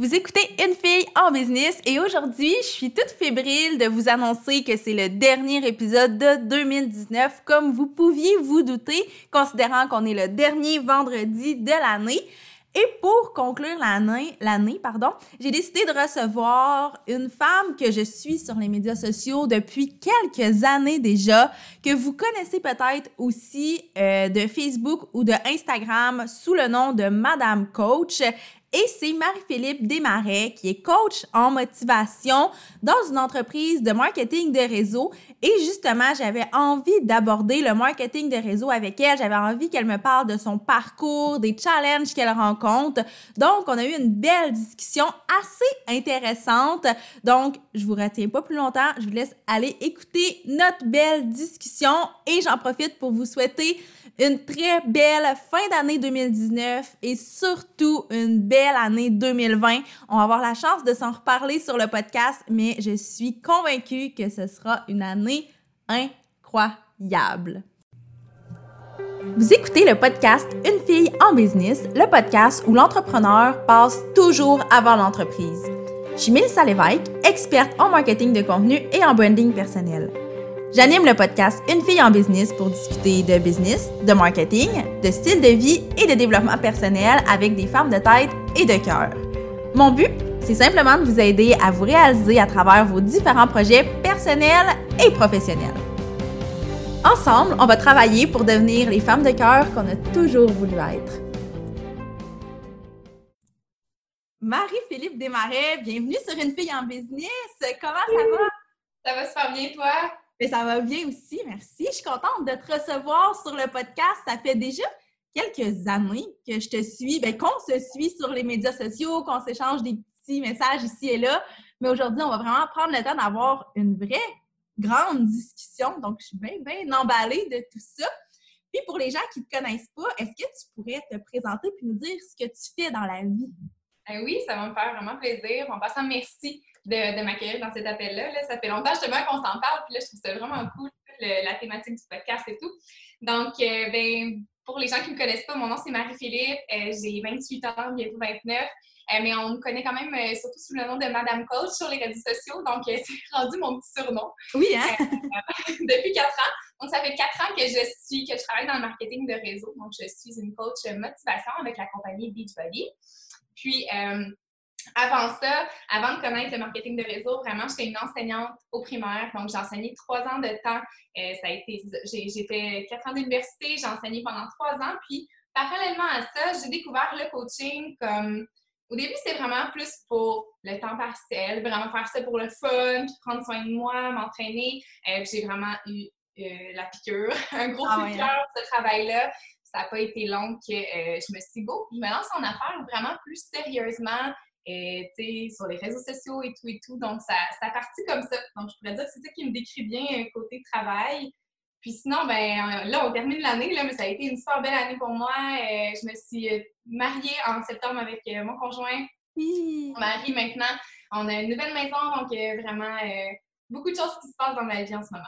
Vous écoutez Une fille en business et aujourd'hui, je suis toute fébrile de vous annoncer que c'est le dernier épisode de 2019, comme vous pouviez vous douter, considérant qu'on est le dernier vendredi de l'année. Et pour conclure l'année, l'année pardon, j'ai décidé de recevoir une femme que je suis sur les médias sociaux depuis quelques années déjà, que vous connaissez peut-être aussi euh, de Facebook ou de Instagram sous le nom de Madame Coach. Et c'est Marie-Philippe Desmarais qui est coach en motivation dans une entreprise de marketing de réseau. Et justement, j'avais envie d'aborder le marketing de réseau avec elle. J'avais envie qu'elle me parle de son parcours, des challenges qu'elle rencontre. Donc, on a eu une belle discussion assez intéressante. Donc, je vous retiens pas plus longtemps. Je vous laisse aller écouter notre belle discussion et j'en profite pour vous souhaiter une très belle fin d'année 2019 et surtout une belle année 2020. On va avoir la chance de s'en reparler sur le podcast, mais je suis convaincue que ce sera une année incroyable. Vous écoutez le podcast Une fille en business, le podcast où l'entrepreneur passe toujours avant l'entreprise. Je suis Mélissa Lévesque, experte en marketing de contenu et en branding personnel. J'anime le podcast Une fille en business pour discuter de business, de marketing, de style de vie et de développement personnel avec des femmes de tête et de cœur. Mon but, c'est simplement de vous aider à vous réaliser à travers vos différents projets personnels et professionnels. Ensemble, on va travailler pour devenir les femmes de cœur qu'on a toujours voulu être. Marie-Philippe Desmarais, bienvenue sur Une fille en business. Comment ça va? Ça va super bien, toi? Ça va bien aussi, merci. Je suis contente de te recevoir sur le podcast. Ça fait déjà quelques années que je te suis, ben, qu'on se suit sur les médias sociaux, qu'on s'échange des petits messages ici et là. Mais aujourd'hui, on va vraiment prendre le temps d'avoir une vraie grande discussion. Donc, je suis bien, bien emballée de tout ça. Puis pour les gens qui ne te connaissent pas, est-ce que tu pourrais te présenter et nous dire ce que tu fais dans la vie? Eh oui, ça va me faire vraiment plaisir. En passant, merci de, m'accueillir dans cet appel-là. Ça fait longtemps justement qu'on s'en parle, puis là, je trouve ça vraiment cool, la thématique du podcast et tout. Donc, euh, ben, pour les gens qui ne me connaissent pas, mon nom c'est Marie-Philippe, euh, j'ai 28 ans, bientôt 29. Euh, mais on me connaît quand même surtout sous le nom de Madame Coach sur les réseaux sociaux, donc c'est rendu mon petit surnom. Oui, hein? depuis quatre ans. Donc, ça fait quatre ans que je suis, que je travaille dans le marketing de réseau. Donc, je suis une coach motivation avec la compagnie Beachbody. Puis, avant ça, avant de connaître le marketing de réseau, vraiment, j'étais une enseignante au primaire. Donc, j'ai enseigné trois ans de temps. Euh, ça a été, j'ai fait quatre ans d'université, j'ai enseigné pendant trois ans. Puis, parallèlement à ça, j'ai découvert le coaching comme. Au début, c'était vraiment plus pour le temps partiel, vraiment faire ça pour le fun, puis prendre soin de moi, m'entraîner. Euh, j'ai vraiment eu euh, la piqûre, un gros ah, piqûre, hein. ce travail-là. Ça n'a pas été long que je me suis dit, bon, je me lance en affaires vraiment plus sérieusement, et, sur les réseaux sociaux et tout et tout. Donc, ça, ça a parti comme ça. Donc, je pourrais dire que c'est ça qui me décrit bien un côté travail. Puis sinon, ben là, on termine l'année, mais ça a été une super belle année pour moi. Euh, je me suis euh, mariée en septembre avec euh, mon conjoint. Mon mari, maintenant, on a une nouvelle maison, donc vraiment beaucoup de choses qui se passent dans ma vie en ce moment.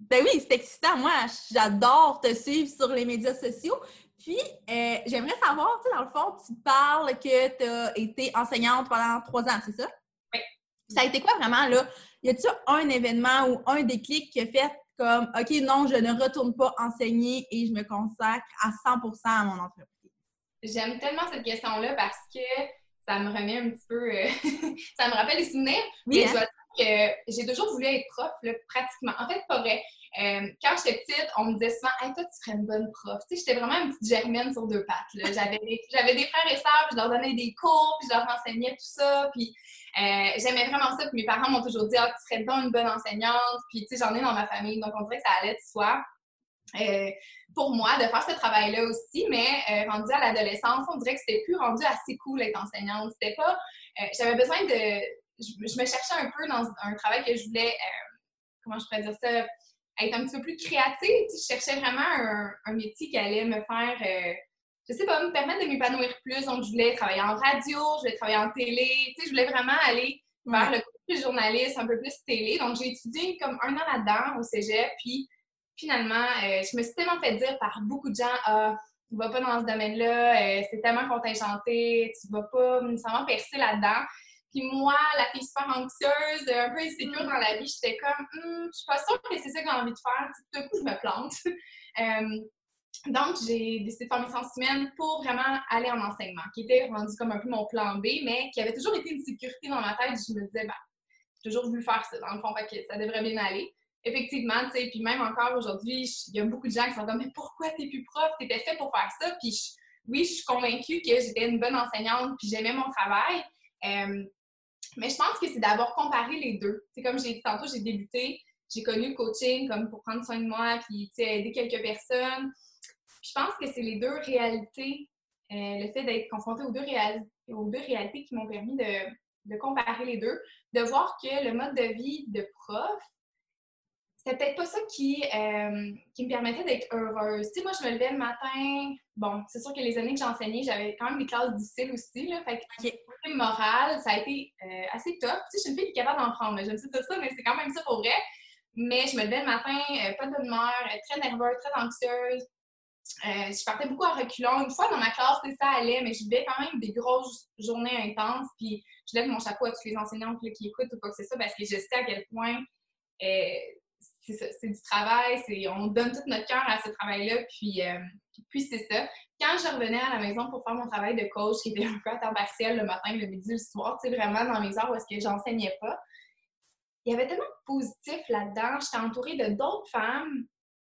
ben oui, c'est excitant. Moi, j'adore te suivre sur les médias sociaux. Puis, euh, j'aimerais savoir, tu sais, dans le fond, tu parles que tu as été enseignante pendant trois ans, c'est ça? Oui. Ça a été quoi vraiment, là? Y a-t-il un événement ou un déclic qui a fait comme, OK, non, je ne retourne pas enseigner et je me consacre à 100% à mon entreprise? J'aime tellement cette question-là parce que ça me remet un petit peu, euh, ça me rappelle des souvenirs. Oui, mais hein? je dois dire que j'ai toujours voulu être prof, là, pratiquement. En fait, pas vrai. Euh, quand j'étais petite, on me disait souvent hey, toi, tu serais une bonne prof. Tu sais, j'étais vraiment une petite germaine sur deux pattes. J'avais des, des, frères et sœurs, puis je leur donnais des cours, puis je leur enseignais tout ça. Puis euh, j'aimais vraiment ça. Puis mes parents m'ont toujours dit ah, tu serais donc une bonne enseignante. Puis tu sais, j'en ai dans ma famille, donc on dirait que ça allait de soi. Euh, pour moi de faire ce travail-là aussi, mais rendu à l'adolescence, on dirait que c'était plus rendu assez cool d'être enseignante. C'était pas. J'avais besoin de. Je, je, me cherchais un peu dans un travail que je voulais. comment je pourrais dire ça? Être un petit peu plus créative. Je cherchais vraiment un, métier qui allait me faire, euh, je sais pas, me permettre de m'épanouir plus. Donc, je voulais travailler en radio, je voulais travailler en télé. je voulais vraiment aller vers le côté plus journaliste, un peu plus télé. Donc, j'ai étudié comme un an là-dedans au cégep. Puis, finalement, euh, je me suis tellement fait dire par beaucoup de gens, ah, tu vas pas dans ce domaine-là, euh, c'est tellement contingenté, tu vas pas nécessairement percer là-dedans. Puis moi, la fille super anxieuse, un peu insécure dans la vie, j'étais comme, hum, je suis pas sûre que c'est ça que j'ai envie de faire. Tout d'un coup, je me plante. Euh, donc, j'ai décidé de faire mes sciences humaines pour vraiment aller en enseignement, qui était rendu comme un peu mon plan B, mais qui avait toujours été une sécurité dans ma tête. Je me disais, bah, j'ai toujours voulu faire ça, dans le fond, que ça devrait bien aller. Effectivement, tu sais, puis même encore aujourd'hui, il y a beaucoup de gens qui sont comme, mais pourquoi t'es plus prof? T'étais fait pour faire ça. Puis oui, je suis convaincue que j'étais une bonne enseignante, puis j'aimais mon travail. Euh, mais je pense que c'est d'avoir comparé les deux. C'est comme j'ai dit tantôt, j'ai débuté, j'ai connu le coaching comme pour prendre soin de moi, puis aider quelques personnes. je pense que c'est les deux réalités, euh, le fait d'être confronté aux deux, aux deux réalités qui m'ont permis de, de comparer les deux, de voir que le mode de vie de prof, c'était peut-être pas ça qui, euh, qui me permettait d'être heureuse. Tu sais, moi, je me levais le matin. Bon, c'est sûr que les années que j'enseignais, j'avais quand même des classes difficiles aussi. Là, fait que, okay. morale, ça a été euh, assez top. Tu sais, je suis une fille qui est capable d'en prendre. J'aime ça, tout ça, mais c'est quand même ça pour vrai. Mais je me levais le matin, euh, pas de bonne humeur, très nerveuse, très anxieuse. je partais beaucoup à reculons. Une fois dans ma classe, ça allait, mais je vivais quand même des grosses journées intenses. Puis je lève mon chapeau à tous les enseignants qui écoutent ou quoi que ce soit parce que je sais à quel point c'est du travail, on donne tout notre cœur à ce travail-là, puis, euh, puis c'est ça. Quand je revenais à la maison pour faire mon travail de coach, qui était un peu à temps partiel le matin, le midi, le soir, vraiment dans mes heures où est-ce que j'enseignais pas, il y avait tellement de positif là-dedans. J'étais entourée de d'autres femmes,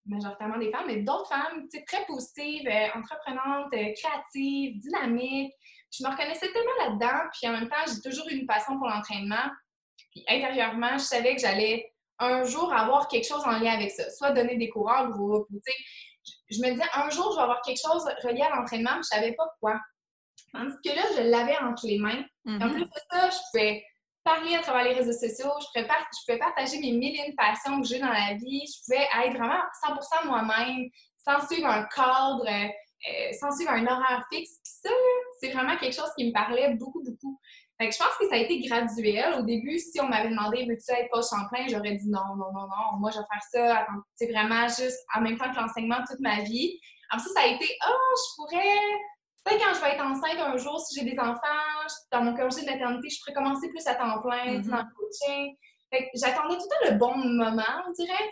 majoritairement des femmes, mais d'autres femmes, très positives, euh, entreprenantes, euh, créatives, dynamiques. Je me reconnaissais tellement là-dedans, puis en même temps, j'ai toujours eu une passion pour l'entraînement. Puis intérieurement, je savais que j'allais un jour avoir quelque chose en lien avec ça, soit donner des cours en groupe, tu sais. Je me disais, un jour, je vais avoir quelque chose relié à l'entraînement, mais je savais pas quoi. Tandis que là, je l'avais entre les mains. En mm-hmm. plus de ça, je pouvais parler à travers les réseaux sociaux, je pouvais, je pouvais partager mes mille et une passions que j'ai dans la vie, je pouvais être vraiment 100% moi-même, sans suivre un cadre, euh, sans suivre un horaire fixe. Puis ça, c'est vraiment quelque chose qui me parlait beaucoup, beaucoup. Fait que je pense que ça a été graduel. Au début, si on m'avait demandé veux-tu être coach en plein, j'aurais dit non, non, non, non. Moi, je vais faire ça c'est vraiment juste en même temps que l'enseignement toute ma vie. Après ça, ça a été ah, oh, je pourrais. Peut-être quand je vais être enceinte un jour, si j'ai des enfants, dans mon congé de maternité, je pourrais commencer plus à temps plein mm-hmm. dans le coaching. Fait que j'attendais tout le temps le bon moment, on dirait.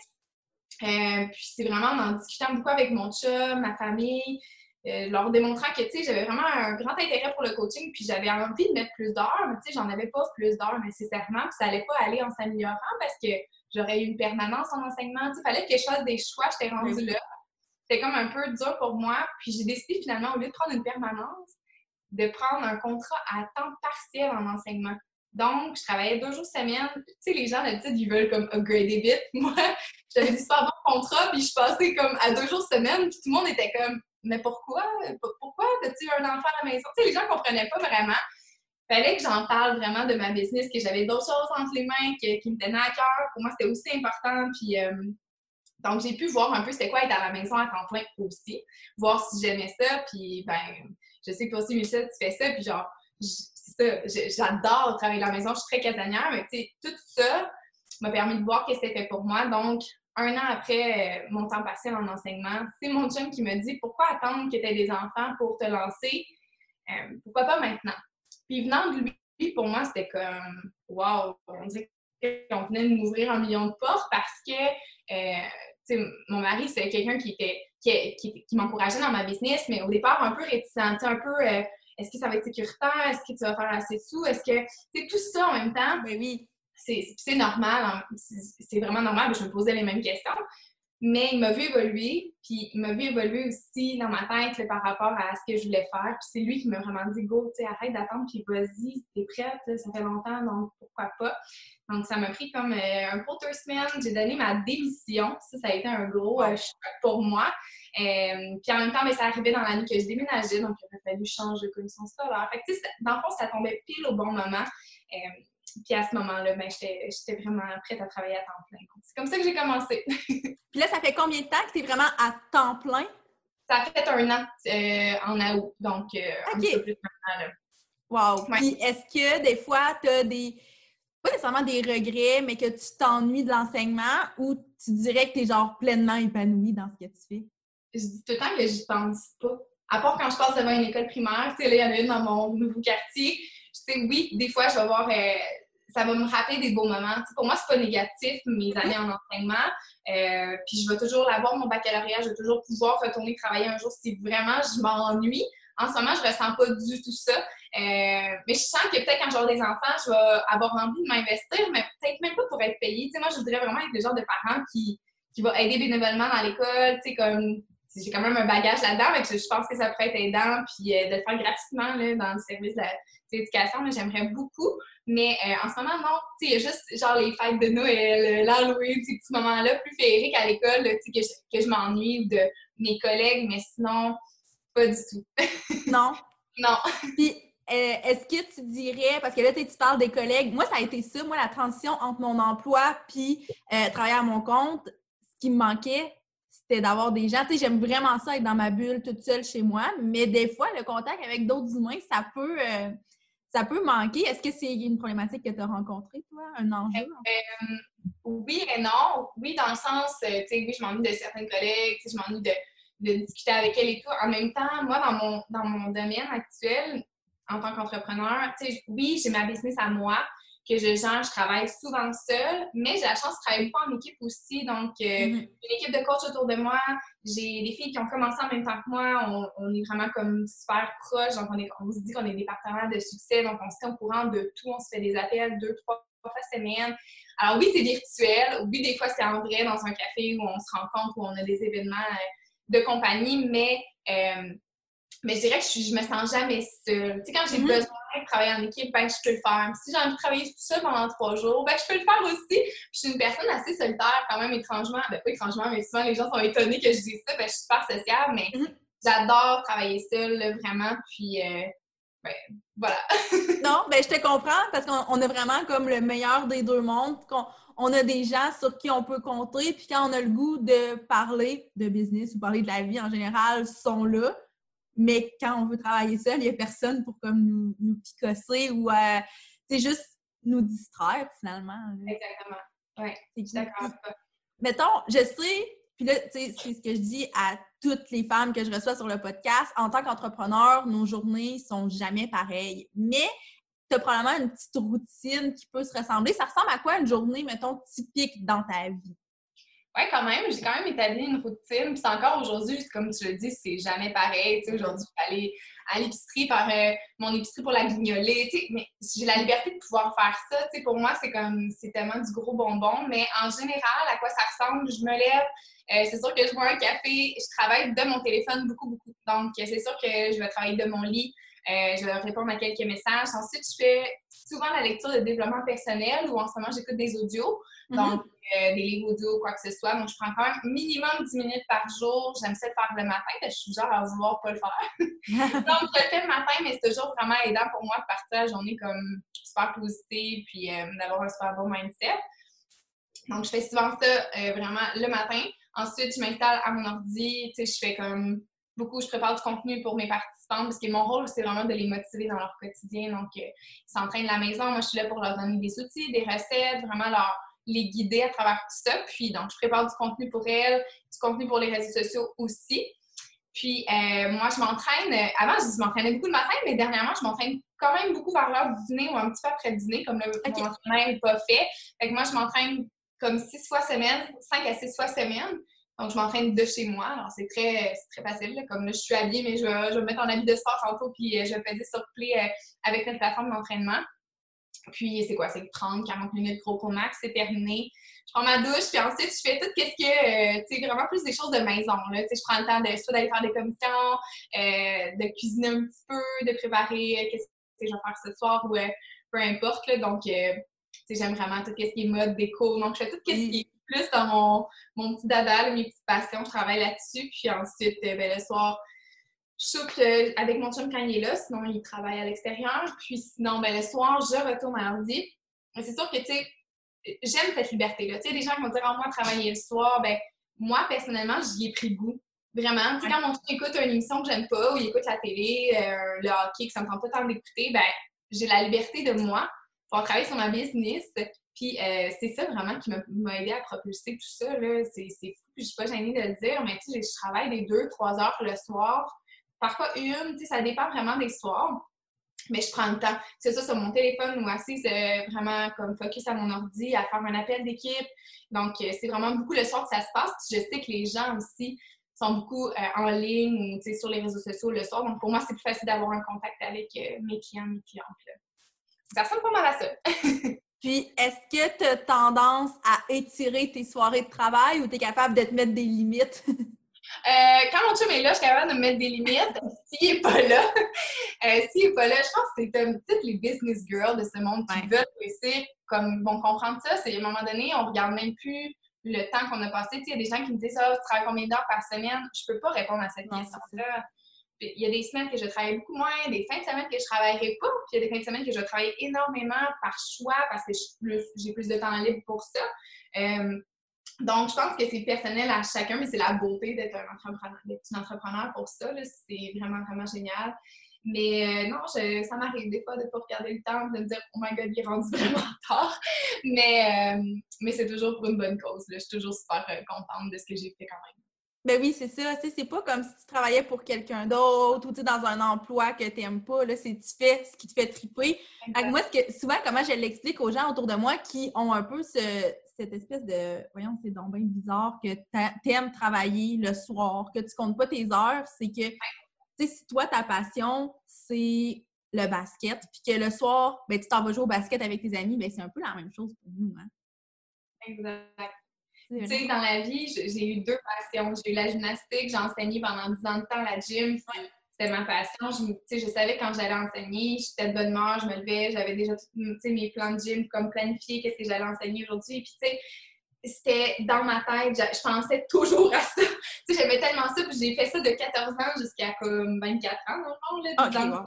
Euh, puis c'est vraiment en discutant beaucoup avec mon chum, ma famille, euh, leur démontrant que, tu sais, j'avais vraiment un grand intérêt pour le coaching, puis j'avais envie de mettre plus d'heures, mais tu sais, j'en avais pas plus d'heures nécessairement, puis ça allait pas aller en s'améliorant parce que j'aurais eu une permanence en enseignement, tu sais, fallait que je fasse des choix, j'étais rendue là. C'était comme un peu dur pour moi, puis j'ai décidé finalement, au lieu de prendre une permanence, de prendre un contrat à temps partiel en enseignement. Donc, je travaillais deux jours semaine. Tu sais, les gens, d'habitude, ils veulent comme upgrader vite. Moi, j'avais dit super bon contrat, puis je passais comme à deux jours semaine, puis tout le monde était comme mais pourquoi? Pourquoi as-tu un enfant à la maison? Les gens ne comprenaient pas vraiment. Il fallait que j'en parle vraiment de ma business, que j'avais d'autres choses entre les mains qui me tenaient à cœur. Pour moi, c'était aussi important. Puis, euh, donc, j'ai pu voir un peu c'était quoi être à la maison à temps plein aussi, voir si j'aimais ça. Puis, ben, je sais que toi aussi, Michel, tu fais ça. Puis, genre, ça, j'adore travailler à la maison. Je suis très casanière, mais tu sais, tout ça m'a permis de voir que c'était pour moi. Donc, un an après euh, mon temps passé en enseignement, c'est mon chum qui me dit pourquoi attendre que tu aies des enfants pour te lancer? Euh, pourquoi pas maintenant? Puis venant de lui, pour moi, c'était comme wow, on dirait qu'on venait de m'ouvrir un million de portes parce que euh, mon mari, c'est quelqu'un qui était qui, m'encourageait dans ma business, mais au départ, un peu réticent, un peu est-ce que ça va être sécuritaire? Est-ce que tu vas faire assez de sous? Est-ce que c'est tout ça en même temps? Ben oui c'est normal, c'est vraiment normal, je me posais les mêmes questions. Mais il m'a vu évoluer, puis il m'a vu évoluer aussi dans ma tête par rapport à ce que je voulais faire. Puis c'est lui qui m'a vraiment dit Go, tu arrête d'attendre, puis vas-y, t'es prête, ça fait longtemps, donc pourquoi pas. Donc ça m'a pris comme euh, un peu deux semaines. J'ai donné ma démission. Ça, ça a été un gros euh, choc pour moi. Euh, puis en même temps, mais ben, ça arrivait dans l'année que je déménageais, donc il aurait fallu changer de commission scolaire. Fait que, dans le fond, ça tombait pile au bon moment. Puis à ce moment-là, ben, j'étais vraiment prête à travailler à temps plein. C'est comme ça que j'ai commencé. Puis là, ça fait combien de temps que tu es vraiment à temps plein? Ça fait un an euh, en août, donc euh, un peu plus maintenant. Wow! Puis est-ce que des fois, tu as des. Pas nécessairement des regrets, mais que tu t'ennuies de l'enseignement ou tu dirais que tu es genre pleinement épanouie dans ce que tu fais? Je dis tout le temps que je pense pas. à part quand je passe devant une école primaire, tu sais, là, il y en a une dans mon nouveau quartier. Tu sais, oui, des fois, je vais voir, euh, ça va me rappeler des beaux moments. pour moi, c'est pas négatif, mes mm-hmm. années en entraînement. Euh, puis je vais toujours l'avoir, mon baccalauréat, je vais toujours pouvoir retourner travailler un jour si vraiment je m'ennuie. En ce moment, je ressens pas du tout ça. Euh, mais je sens que peut-être quand j'aurai des enfants, je vais avoir envie de m'investir, mais peut-être même pas pour être payée. Tu sais, moi, je voudrais vraiment être le genre de parent qui, qui va aider bénévolement dans l'école, tu sais, comme j'ai quand même un bagage là-dedans, mais je pense que ça pourrait être aidant, puis euh, de le faire gratuitement là, dans le service de l'éducation, j'aimerais beaucoup. Mais euh, en ce moment, non, il y a juste genre les fêtes de Noël, l'Halloween, ces petits moments-là plus féeriques à l'école, que je, que je m'ennuie de mes collègues, mais sinon, pas du tout. non? Non. Puis, euh, est-ce que tu dirais, parce que là, tu parles des collègues, moi, ça a été ça, moi, la transition entre mon emploi puis travailler à mon compte, ce qui me manquait, c'était d'avoir des gens. Tu sais, j'aime vraiment ça être dans ma bulle toute seule chez moi, mais des fois, le contact avec d'autres humains, ça peut, euh, ça peut manquer. Est-ce que c'est une problématique que tu as rencontrée, toi, un enjeu? Euh, oui et non. Oui, dans le sens, euh, tu sais, oui, je m'ennuie de certaines collègues, je m'ennuie de, de, discuter avec elles et tout. En même temps, moi, dans mon, dans mon domaine actuel, en tant qu'entrepreneur, tu sais, oui, j'ai ma business à moi, que je gère. Je travaille souvent seule, mais j'ai la chance de travailler beaucoup en équipe aussi. Donc, euh, j'ai une équipe de coach autour de moi. J'ai des filles qui ont commencé en même temps que moi. On, est vraiment comme super proches. Donc, on, se dit qu'on est des partenaires de succès. Donc, on se tient au courant de tout. On se fait des appels deux, trois fois semaine. Alors, oui, c'est virtuel. Oui, des fois, c'est en vrai dans un café où on se rencontre, où on a des événements euh, de compagnie, mais euh, mais je dirais que je, je me sens jamais seule. Tu sais, quand j'ai mm-hmm. besoin de travailler en équipe, ben, je peux le faire. Si j'ai envie de travailler tout seul pendant trois jours, ben, je peux le faire aussi. Puis, je suis une personne assez solitaire, quand même, étrangement. Ben, pas étrangement, mais souvent, les gens sont étonnés que je dise ça. Ben, je suis super sociable, mais mm-hmm. j'adore travailler seule, vraiment. Puis, euh, ben, voilà. non, ben, je te comprends parce qu'on a vraiment comme le meilleur des deux mondes. On, a des gens sur qui on peut compter, puis quand on a le goût de parler de business ou parler de la vie en général, sont là. Mais quand on veut travailler seul, il n'y a personne pour comme nous, nous picosser ou c'est euh, juste nous distraire finalement. Exactement. Oui, d'accord. Mettons, je sais, puis là, c'est ce que je dis à toutes les femmes que je reçois sur le podcast. En tant qu'entrepreneur, nos journées sont jamais pareilles. Mais tu as probablement une petite routine qui peut se ressembler. Ça ressemble à quoi une journée, mettons, typique dans ta vie? Oui, quand même. J'ai quand même établi une routine. Puis encore aujourd'hui, comme tu le dis, c'est jamais pareil. Tu sais, aujourd'hui, je vais aller à l'épicerie faire euh, mon épicerie pour la guignoler. Tu sais, mais j'ai la liberté de pouvoir faire ça. Tu sais, pour moi, c'est comme c'est tellement du gros bonbon. Mais en général, à quoi ça ressemble? Je me lève. Euh, c'est sûr que je bois un café. Je travaille de mon téléphone beaucoup, beaucoup. Donc, c'est sûr que je vais travailler de mon lit. Euh, je vais répondre à quelques messages. Ensuite, je fais souvent la lecture de développement personnel ou en ce moment, j'écoute des audios. Mm-hmm. Donc, euh, des livres audio, quoi que ce soit. Donc, je prends quand même minimum 10 minutes par jour. J'aime ça le faire le matin, parce que je suis genre à vouloir pas le faire. Donc, je le fais le matin, mais c'est toujours vraiment aidant pour moi de partir la journée comme super positive puis euh, d'avoir un super bon mindset. Donc, je fais souvent ça euh, vraiment le matin. Ensuite, je m'installe à mon ordi. Tu sais, je fais comme beaucoup, je prépare du contenu pour mes participants parce que mon rôle, c'est vraiment de les motiver dans leur quotidien. Donc, ils s'entraînent de la maison. Moi, je suis là pour leur donner des outils, des recettes, vraiment leur les guider à travers tout ça. Puis, donc, je prépare du contenu pour elles, du contenu pour les réseaux sociaux aussi. Puis, euh, moi, je m'entraîne. Euh, avant, je m'entraînais beaucoup le matin, mais dernièrement, je m'entraîne quand même beaucoup vers l'heure du dîner ou un petit peu après le dîner, comme le mon entraînement n'est pas fait. Fait que moi, je m'entraîne comme six fois semaine, cinq à six fois semaine. Donc, je m'entraîne de chez moi. Alors, c'est très, très facile. Comme là, je suis habillée, mais je vais, je vais me mettre en habit de sport tantôt, puis euh, je vais faire sur play avec notre plateforme d'entraînement. Puis, c'est quoi? C'est 30, 40 minutes gros au max, c'est terminé. Je prends ma douche, puis ensuite, je fais tout ce que, euh, tu sais, vraiment plus des choses de maison, là. Tu sais, je prends le temps de, soit d'aller faire des commissions, euh, de cuisiner un petit peu, de préparer euh, qu'est-ce que je vais faire ce soir ou peu importe, là. Donc, tu sais, j'aime vraiment tout ce qui est mode, déco. Donc, je fais tout ce qui est plus dans mon, mon petit dada, mes petites passions. Je travaille là-dessus. Puis ensuite, ben, le soir, je souple euh, avec mon chum quand il est là, sinon il travaille à l'extérieur. Puis sinon, ben, le soir, je retourne à l'ordi. C'est sûr que, tu sais, j'aime cette liberté-là. Tu sais, des gens qui vont dire, oh, moi, travailler le soir, ben, moi, personnellement, j'y ai pris goût. Vraiment. Tu sais, quand mon chum écoute une émission que j'aime pas, ou il écoute la télé, euh, le hockey, que ça me prend pas tant d'écouter, ben, j'ai la liberté de moi pour travailler sur ma business. Puis euh, c'est ça vraiment qui m'a aidé à propulser tout ça. C'est fou, je suis pas gênée de le dire, mais tu sais, je travaille des deux, trois heures le soir parfois une, ça dépend vraiment des soirs. Mais je prends le temps. C'est ça sur mon téléphone ou assise c'est vraiment comme focus à mon ordi, à faire un appel d'équipe. Donc, euh, c'est vraiment beaucoup le soir que ça se passe. je sais que les gens aussi sont beaucoup euh, en ligne ou sur les réseaux sociaux le soir. Donc, pour moi, c'est plus facile d'avoir un contact avec euh, mes clients, mes clientes. Ça ressemble pas mal à ça. Puis, est-ce que tu as tendance à étirer tes soirées de travail ou tu es capable de te mettre des limites? Euh, quand mon chum est là, je suis capable de me mettre des limites. S'il n'est pas là, euh, s'il n'est pas là, je pense que c'est toutes les business girls de ce monde qui veulent réussir, comme vont comprendre ça. C'est à un moment donné, on regarde même plus le temps qu'on a passé. Il y a des gens qui me disent ça, ah, tu travailles combien d'heures par semaine? Je peux pas répondre à cette question-là. Il y a des semaines que je travaille beaucoup moins, des fins de semaine que je travaillerai pas, puis il y a des fins de semaine que je travaille énormément par choix parce que j'ai plus, de temps libre pour ça. Euh, donc, je pense que c'est personnel à chacun, mais c'est la beauté d'être un entrepreneur, d'être une entrepreneur pour ça. C'est vraiment, vraiment génial. Mais euh, non, ça m'arrive des fois de ne pas regarder le temps, de me dire Oh my god, il est rendu vraiment tard. Mais, euh, mais c'est toujours pour une bonne cause. Je suis toujours super euh, contente de ce que j'ai fait quand même. Ben oui, c'est ça. C'est pas comme si tu travaillais pour quelqu'un d'autre ou dans un emploi que tu n'aimes pas. C'est tu fais ce qui te fait triper. moi, ce que, souvent, comment je l'explique aux gens autour de moi qui ont un peu ce, cette espèce de voyons, c'est donc bien bizarre que tu aimes travailler le soir, que tu comptes pas tes heures, c'est que tu sais, si toi, ta passion, c'est le basket, puis que le soir, ben, tu t'en vas jouer au basket avec tes amis, ben, c'est un peu la même chose pour nous. Hein? Exact. Tu sais, dans la vie, j'ai eu deux passions. J'ai eu la gymnastique, j'ai enseigné pendant 10 ans de temps la gym. C'était ma passion. Je, je savais quand j'allais enseigner, j'étais de bonne humeur, je me levais, j'avais déjà mes plans de gym comme planifiés, qu'est-ce que j'allais enseigner aujourd'hui. Puis, tu sais, c'était dans ma tête, je, pensais toujours à ça. tu sais, j'aimais tellement ça, puis j'ai fait ça de 14 ans jusqu'à comme 24 ans, dans le fond, là,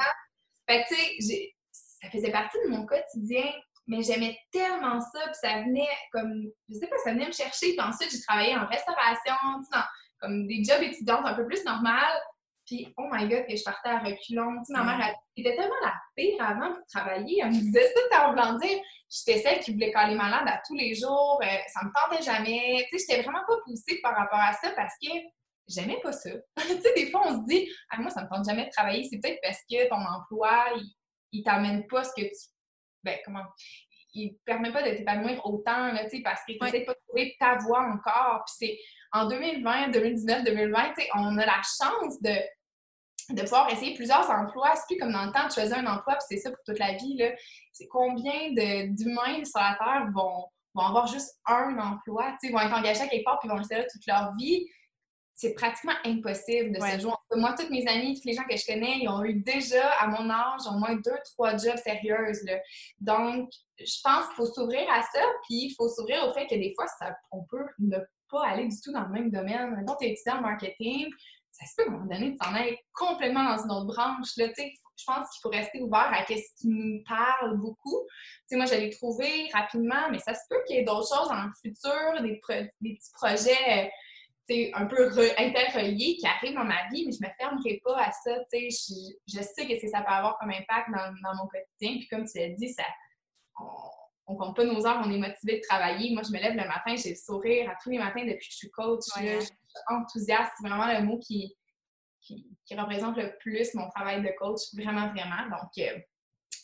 Fait tu sais, ça faisait partie de mon quotidien mais j'aimais tellement ça, puis ça venait comme, je sais pas, ça venait me chercher, puis ensuite j'ai travaillé en restauration, dans, comme des jobs étudiantes un peu plus normales, puis oh my god, que je partais à reculons, tu sais, ma mère, elle était tellement la pire avant pour travailler, elle me disait ça, en voulant dire, j'étais celle qui voulait caler malade à tous les jours, euh, ça me tentait jamais, tu sais, j'étais vraiment pas poussée par rapport à ça parce que j'aimais pas ça. tu sais, des fois, on se dit, ah, moi, ça me tente jamais de travailler, c'est peut-être parce que ton emploi, il, il t'amène pas ce que tu ben, comment, il ne permet pas de t'épanouir autant, là, parce qu'il ne ouais. pas trouver ta voix encore. Puis c'est en 2020, 2019, 2020, on a la chance de, de pouvoir essayer plusieurs emplois. C'est plus comme dans le temps, de choisir un emploi, puis c'est ça pour toute la vie. C'est combien d'humains sur la Terre vont, vont avoir juste un emploi, vont être engagés à quelque part, puis vont rester là toute leur vie c'est pratiquement impossible de se jouer. Moi, toutes mes amies, tous les gens que je connais, ils ont eu déjà, à mon âge, au moins deux, trois jobs sérieuses. Donc, je pense qu'il faut s'ouvrir à ça, puis il faut s'ouvrir au fait que des fois, ça, on peut ne pas aller du tout dans le même domaine. Quand tu es étudiant en marketing, ça se peut à un moment donné, tu t'en ailles complètement dans une autre branche. Là, je pense qu'il faut rester ouvert à ce qui nous parle beaucoup. moi, j'allais trouver rapidement, mais ça se peut qu'il y ait d'autres choses dans le futur, des, petits projets un peu interreliés qui arrivent dans ma vie, mais je me fermerai pas à ça. Je, je sais que ça peut avoir comme impact dans, mon quotidien. Puis comme tu l'as dit, ça, ne compte pas nos heures, on est motivé de travailler. Moi, je me lève le matin, j'ai le sourire à tous les matins depuis que je suis coach. je suis enthousiaste, c'est vraiment le mot qui, qui, représente le plus mon travail de coach, vraiment, vraiment. Donc, euh,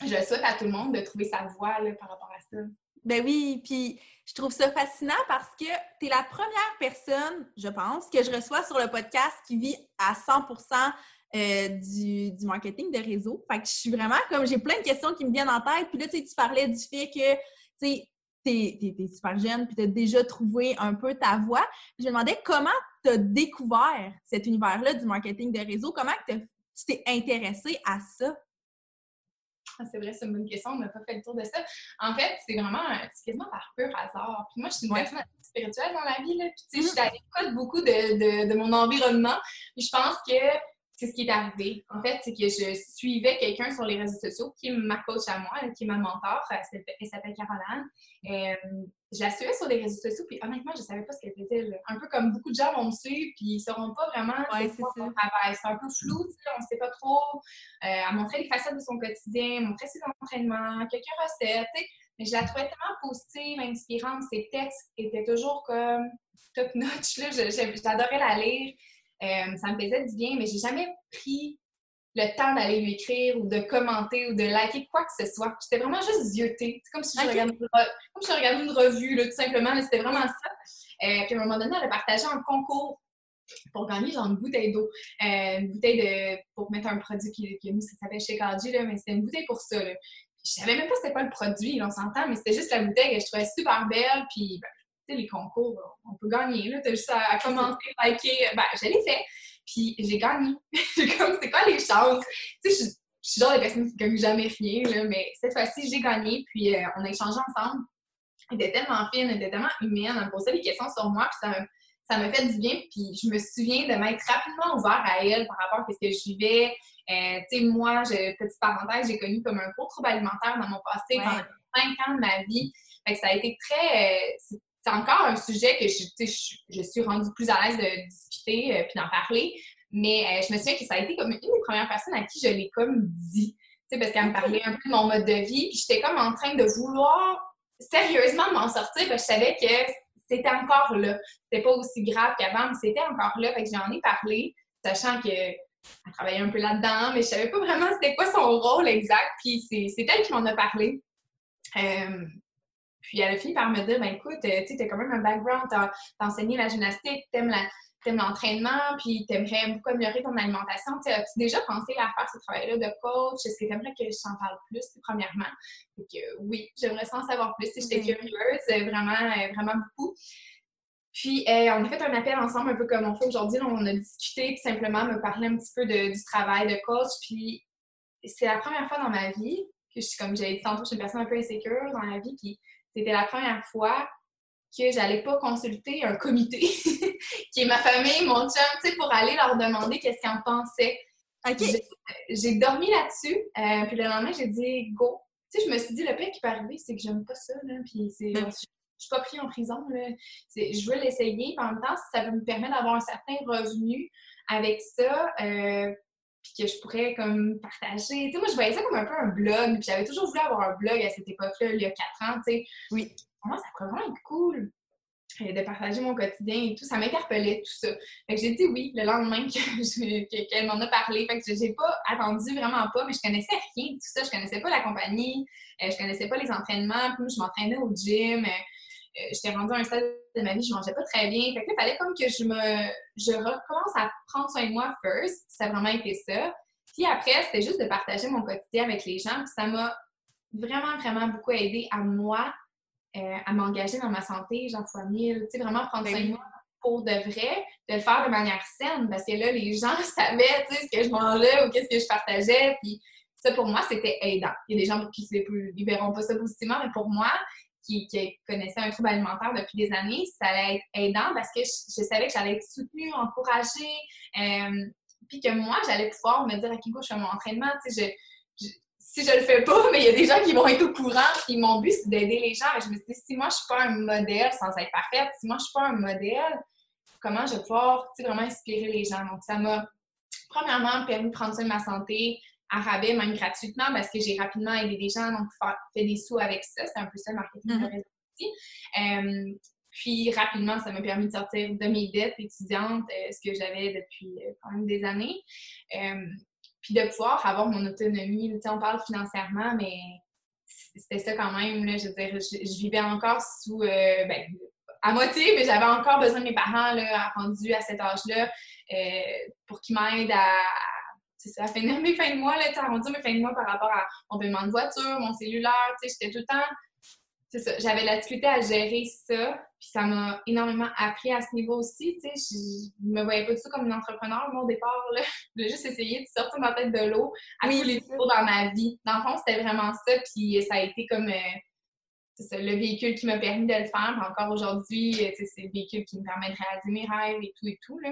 je souhaite à tout le monde de trouver sa voie par rapport à ça. Ben oui, puis je trouve ça fascinant parce que tu es la première personne, je pense, que je reçois sur le podcast qui vit à 100 euh, du, du, marketing de réseau. Fait que je suis vraiment comme, j'ai plein de questions qui me viennent en tête. Puis là, tu sais, tu parlais du fait que, tu sais, t'es es, super jeune, puis tu as déjà trouvé un peu ta voie. je me demandais comment tu as découvert cet univers-là du marketing de réseau, comment tu t'es intéressé à ça? Ah, c'est vrai, c'est une bonne question. On n'a pas fait le tour de ça. En fait, c'est vraiment, c'est quasiment par pur hasard. Puis moi, je suis une personne spirituelle dans la vie, là. Puis, tu sais, je suis à l'écoute beaucoup de, de, mon environnement. Puis, je pense que c'est ce qui est arrivé. En fait, c'est que je suivais quelqu'un sur les réseaux sociaux qui est ma coach à moi, qui est ma mentor. Elle s'appelle Caroline. Euh, je la suivais sur les réseaux sociaux, puis honnêtement, je ne savais pas ce qu'elle faisait. Un peu comme beaucoup de gens vont me suivre, puis ils ne sauront pas vraiment ouais, c'est travail. C'est un peu flou, on ne sait pas trop. Euh, elle montrait les facettes de son quotidien, montrait ses entraînements, quelques recettes, mais je la trouvais tellement positive, inspirante. Ses textes étaient toujours comme top notch. J'adorais la lire. Euh, ça me faisait du bien, mais j'ai jamais pris le temps d'aller lui écrire ou de commenter ou de liker quoi que ce soit. J'étais vraiment juste zioté. C'est comme si je regardais une, revue, là, tout simplement. C'était vraiment ça. Euh, puis à un moment donné, elle a partagé un concours pour gagner genre une bouteille d'eau. Euh, une bouteille de. pour mettre un produit qui, qui nous, ça s'appelle chez là, mais c'était une bouteille pour ça. Là. Je savais même pas c'était pas le produit, on s'entend, mais c'était juste la bouteille que je trouvais super belle. Puis, ben, sais, les concours, on peut gagner. Là, t'as juste à, commenter, liker. Ben, je l'ai fait. Puis j'ai gagné. comme, c'est quoi les chances? Tu sais, je, suis genre la personne qui gagne jamais rien, là, mais cette fois-ci, j'ai gagné. Puis euh, on a échangé ensemble. Elle était tellement fine, elle était tellement humaine. Elle me posait des questions sur moi, puis ça ça m'a fait du bien. Puis je me souviens de m'être rapidement ouvert à elle par rapport à ce que je vivais. Euh, tu sais, moi, je, petite parenthèse, j'ai connu comme un gros trouble alimentaire dans mon passé pendant cinq ans de ma vie. Fait que ça a été très. Euh, c'est encore un sujet que je, je, je, suis rendue plus à l'aise de discuter euh, puis d'en parler. Mais euh, je me souviens que ça a été comme une des premières personnes à qui je l'ai comme dit. Parce qu'elle me parlait un peu de mon mode de vie. Puis j'étais comme en train de vouloir sérieusement m'en sortir parce que je savais que c'était encore là. C'était pas aussi grave qu'avant, mais c'était encore là. Fait que j'en ai parlé, sachant que elle travaillait un peu là-dedans, mais je savais pas vraiment c'était quoi son rôle exact. Puis c'est elle qui m'en a parlé. Euh, puis elle a fini par me dire, ben écoute, euh, tu sais, as quand même un background, t'as as enseigné la gymnastique, t'aimes la, l'entraînement, puis t'aimerais beaucoup améliorer ton alimentation. As-tu déjà pensé à faire ce travail-là de coach? Est-ce que t'aimerais que je t'en parle plus, premièrement? Donc, oui, j'aimerais en savoir plus. J'étais curieuse, euh, vraiment, euh, vraiment beaucoup. Puis, on a fait un appel ensemble, un peu comme on fait aujourd'hui. On a discuté, tout simplement, me parler un petit peu de, du travail de coach. Puis, c'est la première fois dans ma vie que je suis, comme j'avais dit tantôt, je suis une personne un peu insécure dans la vie. Puis, c'était la première fois que j'allais pas consulter un comité, qui est ma famille, mon chum, tu sais, pour aller leur demander qu'est-ce qu'ils en pensaient. J'ai dormi là-dessus, euh, puis le lendemain, j'ai dit go. Tu sais, je me suis dit, le pire qui peut arriver, c'est que j'aime pas ça, là, puis c'est... Je suis pas pris en prison, là. Je veux l'essayer, en même temps, ça peut me permettre d'avoir un certain revenu avec ça, euh, puis que je pourrais comme partager. Tu sais, moi, je voyais ça comme un peu un blog, puis j'avais toujours voulu avoir un blog à cette époque-là, il y a quatre ans, tu sais. Oui. Moi, ça pourrait vraiment être cool euh, de partager mon quotidien et tout. Ça m'interpellait, tout ça. Fait que j'ai dit oui le lendemain qu'elle m'en a parlé. Fait que j'ai pas attendu, vraiment pas, mais je connaissais rien de tout ça. Je connaissais pas la compagnie, euh, je connaissais pas les entraînements. Puis je m'entraînais au gym. Euh, j'étais rendue à un stade de ma vie, je mangeais pas très bien. Fait que là, fallait comme que je me je recommence à prendre soin de moi first. Ça a vraiment été ça. Puis après, c'était juste de partager mon quotidien avec les gens. Puis ça m'a vraiment, vraiment beaucoup aidé à moi euh, à m'engager dans ma santé, genre fois mille. Tu sais, vraiment prendre soin de moi pour de vrai, de le faire de manière saine. Parce que là, les gens savaient, tu sais, ce que je mangeais ou qu'est-ce que je partageais. Puis ça, pour moi, c'était aidant. Il y a des gens qui ne verront pas ça positivement, mais pour moi, qui, connaissait un trouble alimentaire depuis des années, ça allait être aidant parce que je, savais que j'allais être soutenue, encouragée, euh, puis que moi, j'allais pouvoir me dire à qui je fais mon entraînement. Sais, je, si je le fais pas, mais il y a des gens qui vont être au courant. Puis mon but, c'est d'aider les gens. je me suis dit, si moi, je suis pas un modèle sans être parfaite, si moi, je suis pas un modèle, comment je vais pouvoir vraiment inspirer les gens? Donc, ça m'a, premièrement, permis de prendre soin de ma santé, à rabais, même gratuitement, parce que j'ai rapidement aidé des gens, donc fait des sous avec ça. C'est un peu ça le marketing de mm-hmm. réseau aussi. Euh, puis rapidement, ça m'a permis de sortir de mes dettes étudiantes, euh, ce que j'avais depuis euh, quand même des années. puis de pouvoir avoir mon autonomie. Tu sais, on parle financièrement, mais c'était ça quand même. Là, je veux dire, je, vivais encore sous. Ben, à moitié, mais j'avais encore besoin de mes parents là, rendus à cet âge-là pour qu'ils m'aident à, c'est ça, à finir mes fins de mois, là, arrondir mes fins de mois par rapport à mon paiement de voiture, mon cellulaire, tu sais, j'étais tout le temps, c'est ça, j'avais la difficulté à gérer ça, puis ça m'a énormément appris à ce niveau aussi, tu sais, je me voyais pas du tout comme une entrepreneur, moi, au départ, là, de juste essayer de sortir ma tête de l'eau à tous les jours dans ma vie. Dans le fond, c'était vraiment ça, puis ça a été comme... Euh, c'est le véhicule qui m'a permis de le faire. Encore aujourd'hui, euh, c'est le véhicule qui me permet de réaliser mes rêves et tout et tout. Là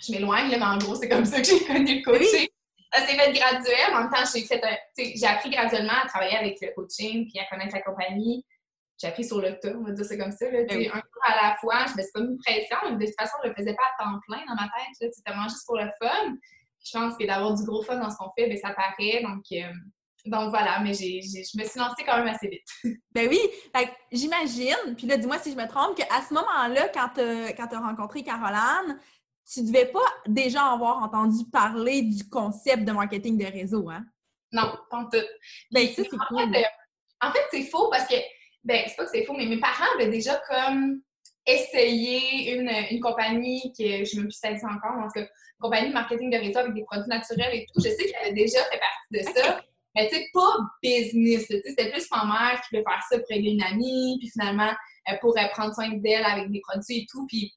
je m'éloigne, mais en gros, c'est comme ça que j'ai connu le coaching. Ça s'est fait graduel. En même temps, j'ai fait j'ai appris graduellement à travailler avec le coaching puis à connaître la compagnie. J'ai appris sur le tas, on va dire c'est comme ça. Là, ben Un jour à la fois, je me suis pas mis pression. Mais de toute façon, je le faisais pas à temps plein dans ma tête. C'était vraiment juste pour le fun. Je pense que d'avoir du gros fun dans ce qu'on fait, bien, ça paraît. Donc, euh, donc voilà, mais j'ai, je me suis lancée quand même assez vite. ben oui, j'imagine, puis là, dis-moi si je me trompe, qu'à ce moment-là, quand tu as rencontré Caroline, tu devais pas déjà avoir entendu parler du concept de marketing de réseau, hein? Non, pas en tout. Ben, ça, c'est cool. Fait, euh, en fait, c'est faux parce que, ben, c'est pas que c'est faux, mais mes parents avaient déjà comme essayé une, une compagnie que je me suis dit encore, en tout cas, une compagnie de marketing de réseau avec des produits naturels et tout. Je sais qu'elle avait déjà fait partie de ça. Mais tu sais, pas business. C'était plus ma mère qui voulait faire ça pour aider une amie, puis finalement, elle pourrait prendre soin d'elle avec des produits et tout, puis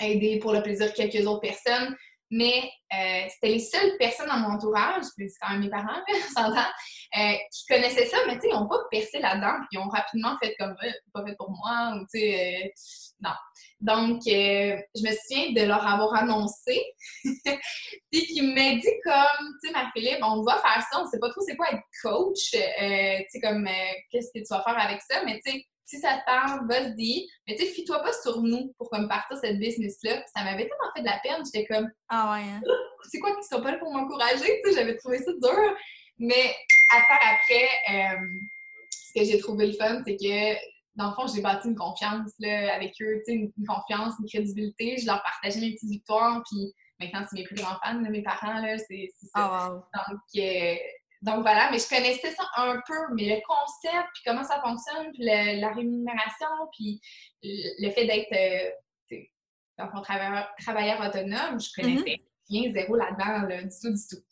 aider pour le plaisir quelques autres personnes. Mais euh, c'était les seules personnes dans mon entourage, puis c'est quand même mes parents, s'entend, euh, qui connaissaient ça, mais tu sais, ils n'ont pas percé là-dedans, puis ils ont rapidement fait comme, euh, pas fait pour moi, ou tu sais, non. Donc, je me souviens de leur avoir annoncé, puis qui m'a dit comme, tu sais, ma Philippe, on va faire ça, on sait pas trop c'est quoi être coach, tu sais, comme, qu'est-ce que tu vas faire avec ça, mais tu sais, si ça te parle, vas-y. Mais tu sais, fie-toi pas sur nous pour comme partir cette business-là. Ça m'avait tellement fait de la peine. J'étais comme, ah ouais. Hein? C'est quoi qui sont pas là pour m'encourager? Tu sais, j'avais trouvé ça dur. Mais après, euh, ce que j'ai trouvé le fun, c'est que dans le fond, j'ai bâti une confiance là, avec eux, tu sais, une, confiance, une crédibilité. Je leur partageais mes petites victoires, puis maintenant, c'est mes plus grands fans, mes parents, là, c'est ça. Ah, wow. Donc, euh, donc voilà, mais je connaissais ça un peu, mais le concept, puis comment ça fonctionne, puis la rémunération, puis le fait d'être, euh, dans mon travailleur, travailleur autonome, je connaissais mm-hmm. rien, zéro là-dedans, du tout, du tout.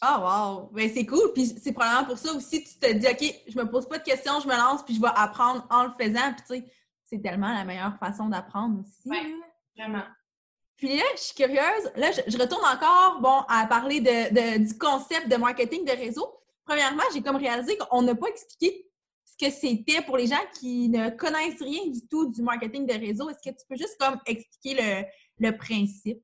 Ah, wow! Ben, c'est cool. Puis c'est probablement pour ça aussi tu te dis, OK, je me pose pas de questions, je me lance, puis je vais apprendre en le faisant. Puis tu sais, c'est tellement la meilleure façon d'apprendre aussi. Oui, vraiment. Puis là, je suis curieuse. Là, je, retourne encore bon, à parler de, du concept de marketing de réseau. Premièrement, j'ai comme réalisé qu'on n'a pas expliqué ce que c'était pour les gens qui ne connaissent rien du tout du marketing de réseau. Est-ce que tu peux juste comme expliquer le, le principe?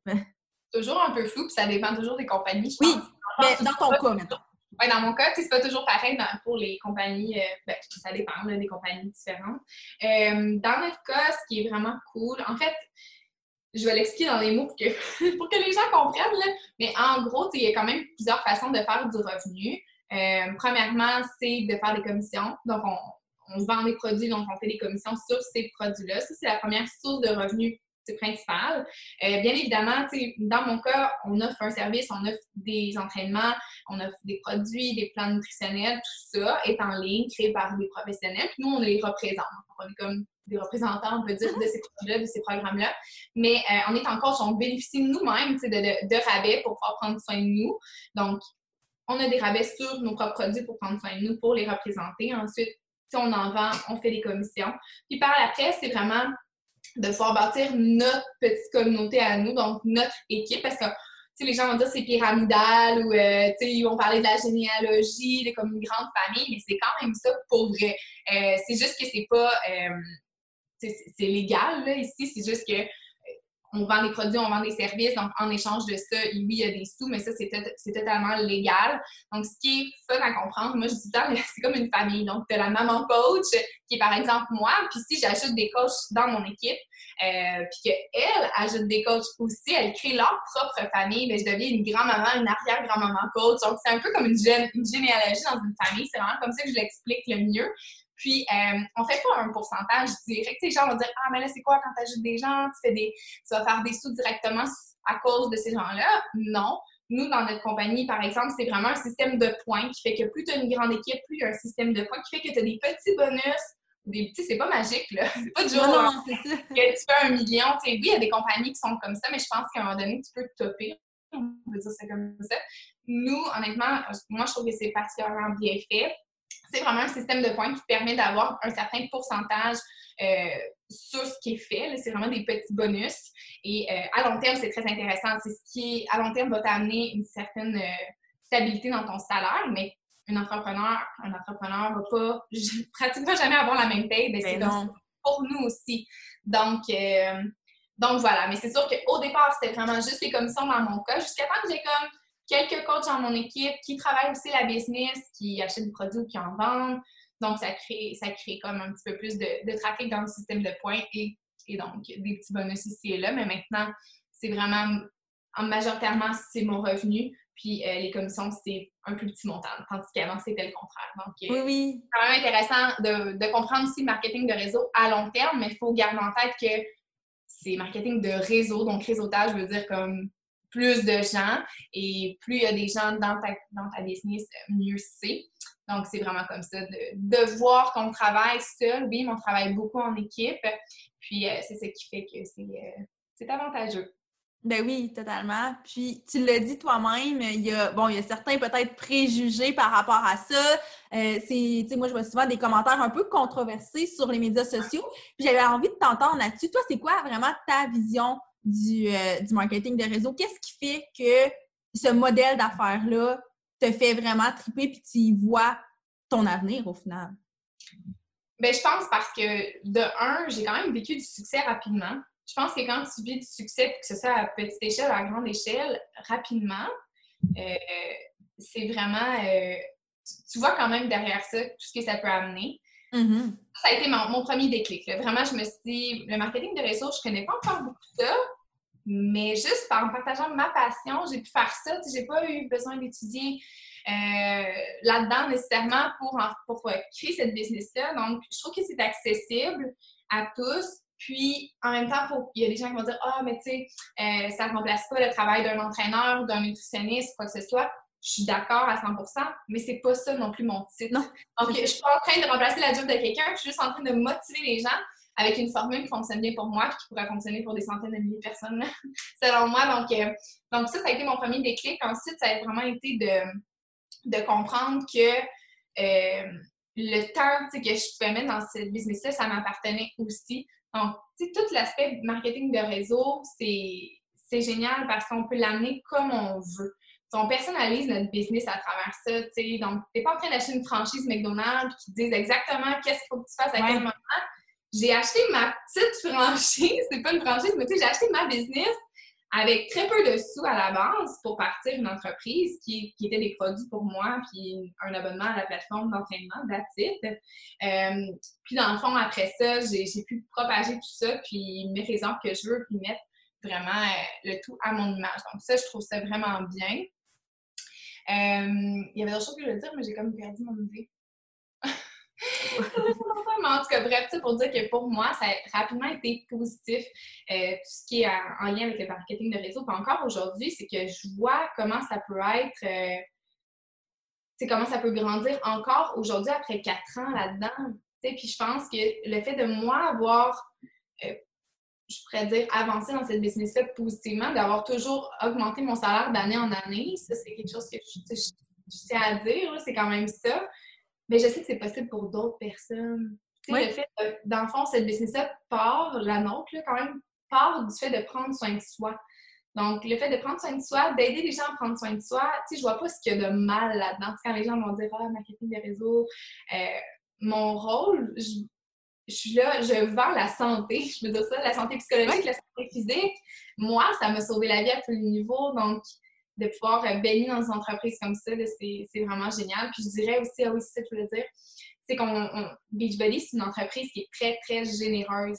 Toujours un peu flou, puis ça dépend toujours des compagnies, je oui, mais dans ton cas, maintenant. Oui, dans mon cas, c'est pas toujours pareil pour les compagnies, euh, ben, ça dépend des compagnies différentes. Euh, dans notre cas, ce qui est vraiment cool, en fait, je vais l'expliquer dans les mots pour que, pour que les gens comprennent. Mais en gros, il y a quand même plusieurs façons de faire du revenu. Euh, premièrement, c'est de faire des commissions. Donc, on, on, vend des produits, donc on fait des commissions sur ces produits-là. Ça, c'est la première source de revenus principale. Euh, bien évidemment, dans mon cas, on offre un service, on offre des entraînements, on offre des produits, des plans nutritionnels, tout ça est en ligne, créé par des professionnels. Puis nous, on les représente. On est comme des représentants, on peut dire, de ces produits-là, de ces programmes-là. Mais euh, en étant coach, on bénéficie nous-mêmes de, rabais pour pouvoir prendre soin de nous. Donc, on a des rabais sur nos propres produits pour prendre soin de nous, pour les représenter. Ensuite, si on en vend, on fait des commissions. Puis par après, c'est vraiment de pouvoir bâtir notre petite communauté à nous, donc notre équipe, parce que les gens vont dire c'est pyramidal ou euh, ils vont parler de la généalogie, comme une grande famille, mais c'est quand même ça pour vrai. Euh, c'est juste que c'est pas euh, c'est légal ici, c'est juste que on vend des produits, on vend des services, donc en échange de ça, oui, il y a des sous, mais ça, c'est totalement légal. Donc, ce qui est fun à comprendre, moi, je dis c'est comme une famille. Donc, as la maman coach, qui est par exemple moi, puis si j'ajoute des coachs dans mon équipe, euh, puis qu'elle ajoute des coachs aussi, elle crée leur propre famille, mais ben, je deviens une grand-maman, une arrière-grand-maman coach. Donc, c'est un peu comme une, une généalogie dans une famille. C'est vraiment comme ça que je l'explique le mieux. Puis, euh, on fait pas un pourcentage direct. Les gens vont dire Ah, mais là, c'est quoi quand tu ajoutes des gens, tu, fais des, tu vas faire des sous directement à cause de ces gens-là? Non. Nous, dans notre compagnie, par exemple, c'est vraiment un système de points qui fait que plus tu as une grande équipe, plus il y a un système de points qui fait que tu as des petits bonus. Des petits, c'est pas magique, là. C'est pas du jour non, non, ça. que tu fais un million. oui, il y a des compagnies qui sont comme ça, mais je pense qu'à un moment donné, tu peux te topper. On peut dire ça comme ça. Nous, honnêtement, moi, je trouve que c'est particulièrement bien fait c'est vraiment un système de points qui permet d'avoir un certain pourcentage euh, sur ce qui est fait. C'est vraiment des petits bonus. Et euh, à long terme, c'est très intéressant. C'est ce qui, à long terme, va t'amener une certaine euh, stabilité dans ton salaire, mais un entrepreneur, un entrepreneur va pas pratiquement jamais avoir la même paye. Ben, c'est ben pour nous aussi. Donc, donc voilà. Mais c'est sûr qu'au départ, c'était vraiment juste les commissions dans mon cas, jusqu'à temps que j'ai comme quelques coachs dans mon équipe qui travaillent aussi la business, qui achètent des produits ou qui en vendent. Donc, ça crée, ça crée comme un petit peu plus de, trafic dans le système de points et, donc des petits bonus ici et là. Mais maintenant, c'est vraiment, en majoritairement, c'est mon revenu. Puis euh, les commissions, c'est un plus petit montant, tandis qu'avant, c'était le contraire. Donc, euh, oui, oui. c'est quand même intéressant de, de comprendre aussi le marketing de réseau à long terme, mais il faut garder en tête que c'est marketing de réseau. Donc, réseautage veut dire comme plus de gens et plus il y a des gens dans ta, dans ta business, mieux c'est. Donc, c'est vraiment comme ça, de, voir ton travail seul. Oui, mon travail beaucoup en équipe. Puis, euh, c'est ce qui fait que c'est avantageux. Ben oui, totalement. Puis tu l'as dit toi-même, il y a bon, il y a certains peut-être préjugés par rapport à ça. Euh, c'est, tu sais, moi je vois souvent des commentaires un peu controversés sur les médias sociaux. J'avais envie de t'entendre là-dessus. Toi, c'est quoi vraiment ta vision du, euh, du marketing de réseau Qu'est-ce qui fait que ce modèle d'affaires-là te fait vraiment triper puis tu y vois ton avenir au final? Ben je pense parce que de un, j'ai quand même vécu du succès rapidement je pense que quand tu vis du succès, que ce soit à petite échelle, à grande échelle, rapidement, euh, c'est vraiment. Euh, tu, vois quand même derrière ça tout ce que ça peut amener. Mm-hmm. Ça a été mon, premier déclic. Vraiment, je me suis dit, le marketing de réseau, je connais pas encore beaucoup ça, mais juste par partageant ma passion, j'ai pu faire ça. J'ai pas eu besoin d'étudier euh, là-dedans nécessairement pour, pour créer cette business-là. Donc, je trouve que c'est accessible à tous. Puis, en même temps, il y a des gens qui vont dire Ah, mais tu sais, euh, ça ne remplace pas le travail d'un entraîneur d'un nutritionniste, quoi que ce soit. Je suis d'accord à 100% mais c'est pas ça non plus mon titre. Non. Donc, je suis pas en train de remplacer la job de quelqu'un, je suis juste en train de motiver les gens avec une formule qui fonctionne bien pour moi et qui pourrait fonctionner pour des centaines de milliers de personnes, selon moi. Donc, euh, donc, ça, ça a été mon premier déclic. Ensuite, ça a vraiment été de, de comprendre que euh, le temps que je pouvais mettre dans ce business-là, ça m'appartenait aussi. Donc, tout l'aspect marketing de réseau, c'est génial parce qu'on peut l'amener comme on veut. On personnalise notre business à travers ça. sais. Donc, tu n'es pas en train d'acheter une franchise McDonald's qui te dise exactement qu'est-ce qu'il faut que tu fasses à quel moment. J'ai acheté ma petite franchise, c'est pas une franchise, mais tu sais, j'ai acheté ma business avec très peu de sous à la base pour partir une entreprise qui, qui était des produits pour moi, puis un abonnement à la plateforme d'entraînement, that's euh, puis dans le fond, après ça, j'ai pu propager tout ça, puis mes raisons que je veux, puis mettre vraiment euh, le tout à mon image. Donc ça, je trouve ça vraiment bien. Euh, il y avait d'autres choses que je voulais dire, mais j'ai comme perdu mon idée. en tout cas, bref, pour dire que pour moi, ça a rapidement été positif, euh, tout ce qui est en lien avec le marketing de réseau. Encore aujourd'hui, c'est que je vois comment ça peut être, euh, comment ça peut grandir encore aujourd'hui après quatre ans là-dedans. Puis je pense que le fait de moi avoir, pourrais dire, avancé dans cette business-là positivement, d'avoir toujours augmenté mon salaire d'année en année, ça, c'est quelque chose que je, tiens à dire, c'est quand même ça. Mais je sais que c'est possible pour d'autres personnes. Tu sais, le fait, dans le fond, cette business-là part, la nôtre, quand même, part du fait de prendre soin de soi. Donc, le fait de prendre soin de soi, d'aider les gens à prendre soin de soi, tu sais, je vois pas ce qu'il y a de mal là-dedans. Quand les gens vont dire, ah, marketing des réseaux, euh, mon rôle, je, suis là, je vends la santé, je veux dire ça, la santé psychologique, la santé physique. Moi, ça m'a sauvé la vie à tous les niveaux. Donc, de pouvoir euh, baigner dans une entreprise comme ça, c'est vraiment génial. Puis je dirais aussi, ah oui, c'est ça que je voulais dire, c'est qu'on Beachbody, c'est une entreprise qui est très, très généreuse.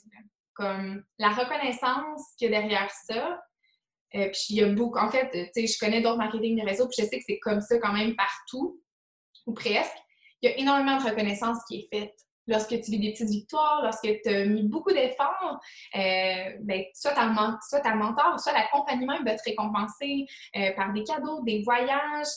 Comme la reconnaissance qu'il y a derrière ça. Euh, puis il y a beaucoup, en fait, tu sais, je connais d'autres marketing de réseau, puis je sais que c'est comme ça quand même partout, ou presque. Il y a énormément de reconnaissance qui est faite lorsque tu vis des petites victoires, lorsque tu as mis beaucoup d'efforts, euh, ben, soit, ta, soit ta mentor, soit la compagnie même va te récompenser euh, par des cadeaux, des voyages.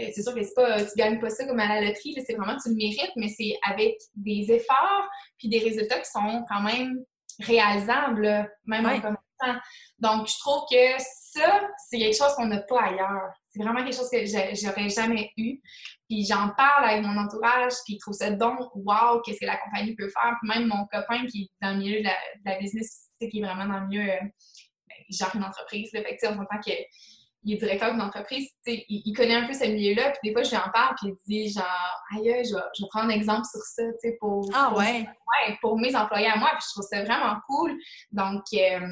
Euh, c'est sûr que c'est pas, tu gagnes pas ça comme à la loterie, c'est vraiment tu le mérites, mais c'est avec des efforts puis des résultats qui sont quand même réalisables, même en commençant. Donc, je trouve que ça, c'est quelque chose qu'on n'a pas ailleurs. C'est vraiment quelque chose que j'aurais jamais eu. Puis j'en parle avec mon entourage, puis ils trouvent ça donc, wow, qu'est-ce que la compagnie peut faire. Puis même mon copain qui est dans le milieu de la, business, qui est vraiment dans le milieu, euh, ben, il gère une entreprise. Là, fait que, on s'entend qu'il est directeur d'une entreprise, il, il, connaît un peu ce milieu-là, puis des fois, je lui en parle, puis il dit genre, aïe, je vais, je vais prendre un exemple sur ça, tu sais, pour, ah, ouais. pour mes employés à moi, puis je trouve ça vraiment cool. Donc, euh,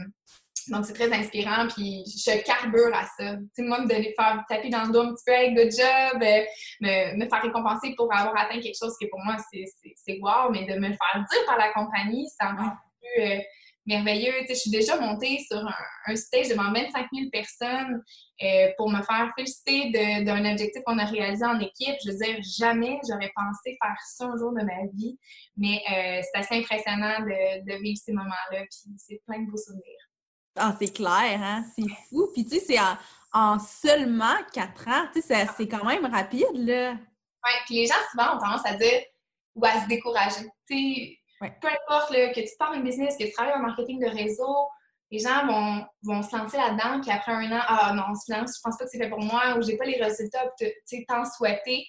donc, c'est très inspirant, puis je carbure à ça. Sais, moi, me donner, faire taper dans le dos un petit peu, hey, good job, euh, me, me, faire récompenser pour avoir atteint quelque chose qui, pour moi, c'est wow, mais de me le faire dire par la compagnie, c'est encore plus euh, merveilleux. Tu sais, je suis déjà montée sur un, stage devant 25 000 personnes euh, pour me faire féliciter d'un objectif qu'on a réalisé en équipe. Je veux dire, jamais j'aurais pensé faire ça un jour de ma vie, mais c'est assez impressionnant de, de vivre ces moments-là, puis c'est plein de beaux souvenirs. Ah, c'est clair, hein? C'est fou. Puis, tu sais, c'est en, seulement quatre ans. Tu sais, c'est quand même rapide, là. Oui, puis les gens, souvent, ont tendance à dire ou à se décourager. Tu sais, peu importe que tu parles un business, que tu travailles en marketing de réseau, les gens vont, vont se lancer là-dedans, puis après un an, ah non, finalement, je pense pas que c'est fait pour moi, ou j'ai pas les résultats, tu sais, tant souhaité.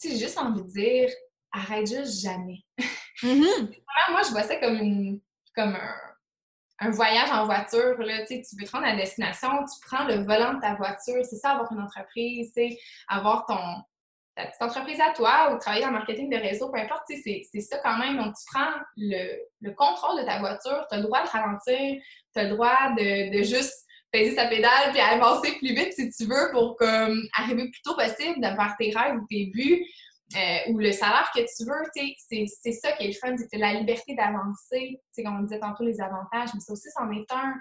Tu sais, j'ai juste envie de dire, arrête juste jamais. Mm-hmm. moi, je vois ça comme, une, comme un, un voyage en voiture, là, tu veux te rendre à la destination, tu prends le volant de ta voiture, c'est ça avoir une entreprise, avoir ton, ta petite entreprise à toi ou travailler en marketing de réseau, peu importe, c'est ça quand même. Donc, tu prends le, le contrôle de ta voiture, tu as le droit de ralentir, tu as le droit de, de juste peser sa pédale puis avancer plus vite si tu veux pour comme, arriver le plus tôt possible vers tes rêves ou tes buts. Euh, ou le salaire que tu veux, c'est ça qui est le fun, c'est la liberté d'avancer. Comme on disait tantôt, les avantages, mais ça aussi, c'en est un.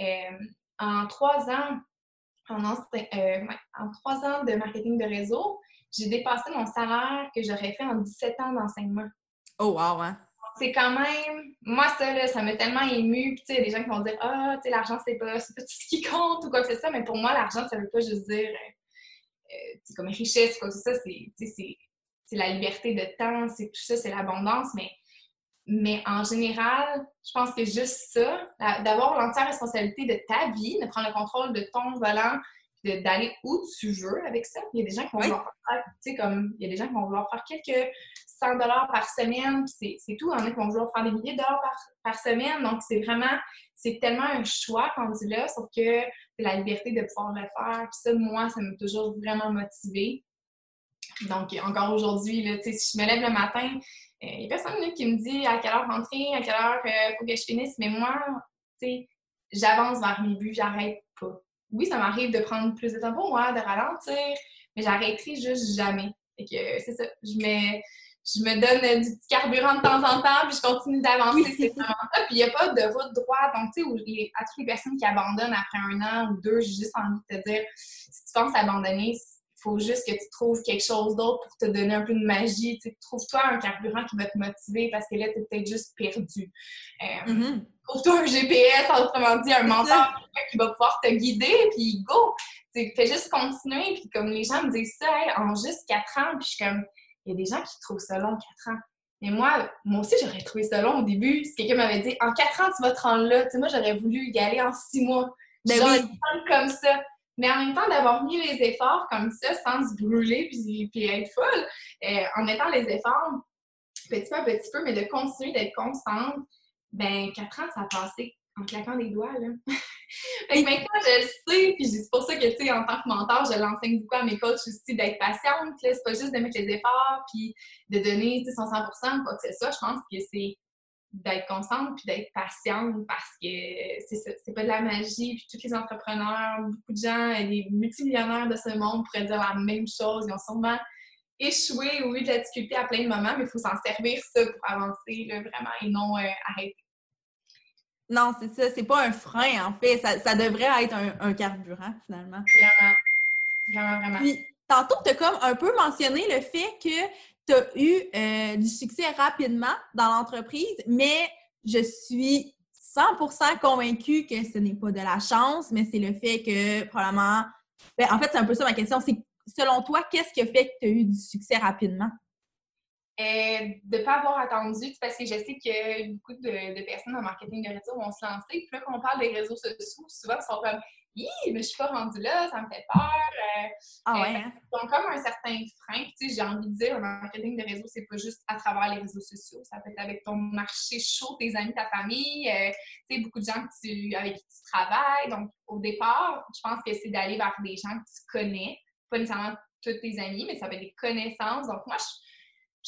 Euh, en trois ans, en, euh, en trois ans de marketing de réseau, j'ai dépassé mon salaire que j'aurais fait en 17 ans d'enseignement. Oh, wow, hein? C'est quand même. Moi, ça, là, ça m'a tellement ému. Puis, tu sais, des gens qui vont dire Ah, tu sais, l'argent, c'est pas, pas tout ce qui compte ou quoi que ce soit. Mais pour moi, l'argent, ça veut pas juste dire. c'est comme richesse, quoi que ce soit. C'est c'est la liberté de temps, c'est tout ça, c'est l'abondance, mais, mais en général, je pense que juste ça, d'avoir l'entière responsabilité de ta vie, de prendre le contrôle de ton volant, d'aller où tu veux avec ça. Il y a des gens qui vont vouloir faire, tu sais, comme, il y a des gens qui vont vouloir faire quelques 100 dollars par semaine, c'est tout. Il y en a qui vont vouloir faire des milliers de dollars par, semaine. Donc, c'est vraiment, c'est tellement un choix qu'on dit là, sauf que c'est la liberté de pouvoir le faire. Puis ça, moi, ça m'a toujours vraiment motivée. Donc, encore aujourd'hui, si je me lève le matin, il euh, n'y a personne qui me dit à quelle heure rentrer, à quelle heure il euh, faut que je finisse, mais moi, j'avance vers mes buts, j'arrête pas. Oui, ça m'arrive de prendre plus de temps pour moi, de ralentir, mais j'arrêterai juste jamais. Et que c'est ça, je me, je me donne du petit carburant de temps en temps, puis je continue d'avancer, c'est vraiment ça. Puis il n'y a pas de route droite. Donc, tu sais, à toutes les personnes qui abandonnent après un an ou deux, j'ai juste envie de te dire, si tu penses abandonner, faut juste que tu trouves quelque chose d'autre pour te donner un peu de magie. Trouve-toi un carburant qui va te motiver parce que là, tu es peut-être juste perdu. Euh, mm-hmm. Trouve-toi un GPS, autrement dit, un mentor qui va pouvoir te guider, puis go! fais juste continuer. Puis comme les gens me disent ça, en juste quatre ans, puis je suis comme, il y a des gens qui trouvent ça long, quatre ans. Mais moi, moi aussi, j'aurais trouvé ça long au début. Si quelqu'un m'avait dit, en quatre ans, tu vas te rendre là, tu sais, moi, j'aurais voulu y aller en six mois. Ben oui. comme ça. Mais en même temps, d'avoir mis les efforts comme ça, sans se brûler puis, puis être folle, euh, en mettant les efforts petit peu à petit peu, mais de continuer d'être constante, ben quatre ans, ça a passé en claquant des doigts, là. maintenant, je le sais, puis c'est pour ça que, tu sais, en tant que mentor, je l'enseigne beaucoup à mes coachs aussi d'être patiente, c'est pas juste de mettre les efforts, puis de donner, son 100 quoi que ce soit. Je pense que c'est d'être constante puis d'être patiente parce que c'est pas de la magie. Puis tous les entrepreneurs, beaucoup de gens, les multimillionnaires de ce monde pourraient dire la même chose. Ils ont sûrement échoué ou eu de la difficulté à plein de moments, mais il faut s'en servir ça pour avancer là, vraiment et non euh, arrêter. Non, c'est ça. C'est pas un frein, en fait. Ça, devrait être un, carburant, finalement. Vraiment. Vraiment, vraiment. Puis, tantôt, tu as comme un peu mentionné le fait que tu as eu euh, du succès rapidement dans l'entreprise, mais je suis 100% convaincue que ce n'est pas de la chance, mais c'est le fait que probablement. Ben, en fait, c'est un peu ça ma question. C'est selon toi, qu'est-ce qui a fait que tu as eu du succès rapidement? Euh, de ne pas avoir attendu, parce que je sais que beaucoup de, personnes en marketing de réseau vont se lancer. Puis là, quand on parle des réseaux sociaux, souvent, ils sont comme mais je suis pas rendue là, ça me fait peur. Euh, ah ouais. Hein? Donc, comme un certain frein, tu sais, j'ai envie de dire, le marketing de réseau, c'est pas juste à travers les réseaux sociaux. Ça peut être avec ton marché chaud, tes amis, ta famille, euh, tu sais, beaucoup de gens tu, avec qui tu travailles. Donc, au départ, je pense que c'est d'aller vers des gens que tu connais, pas nécessairement tous tes amis, mais ça peut être des connaissances. Donc, moi, je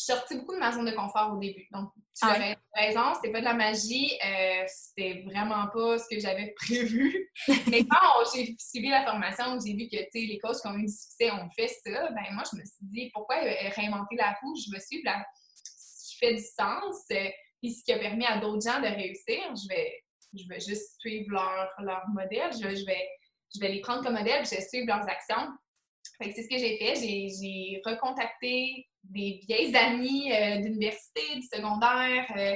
je suis sortie beaucoup de ma zone de confort au début. Donc, tu ah as raison, c'était pas de la magie, euh, c'était vraiment pas ce que j'avais prévu. Mais quand j'ai suivi la formation, j'ai vu que les coachs qui ont eu du succès ont fait ça, ben moi, je me suis dit, pourquoi réinventer la roue? Je me suis ce qui fait du sens, et euh, ce qui a permis à d'autres gens de réussir. Je vais, je vais juste suivre leur, leur modèle, je, je, vais, je vais les prendre comme modèle, je vais suivre leurs actions. c'est ce que j'ai fait. J'ai recontacté des vieilles amies euh, d'université, du secondaire, euh,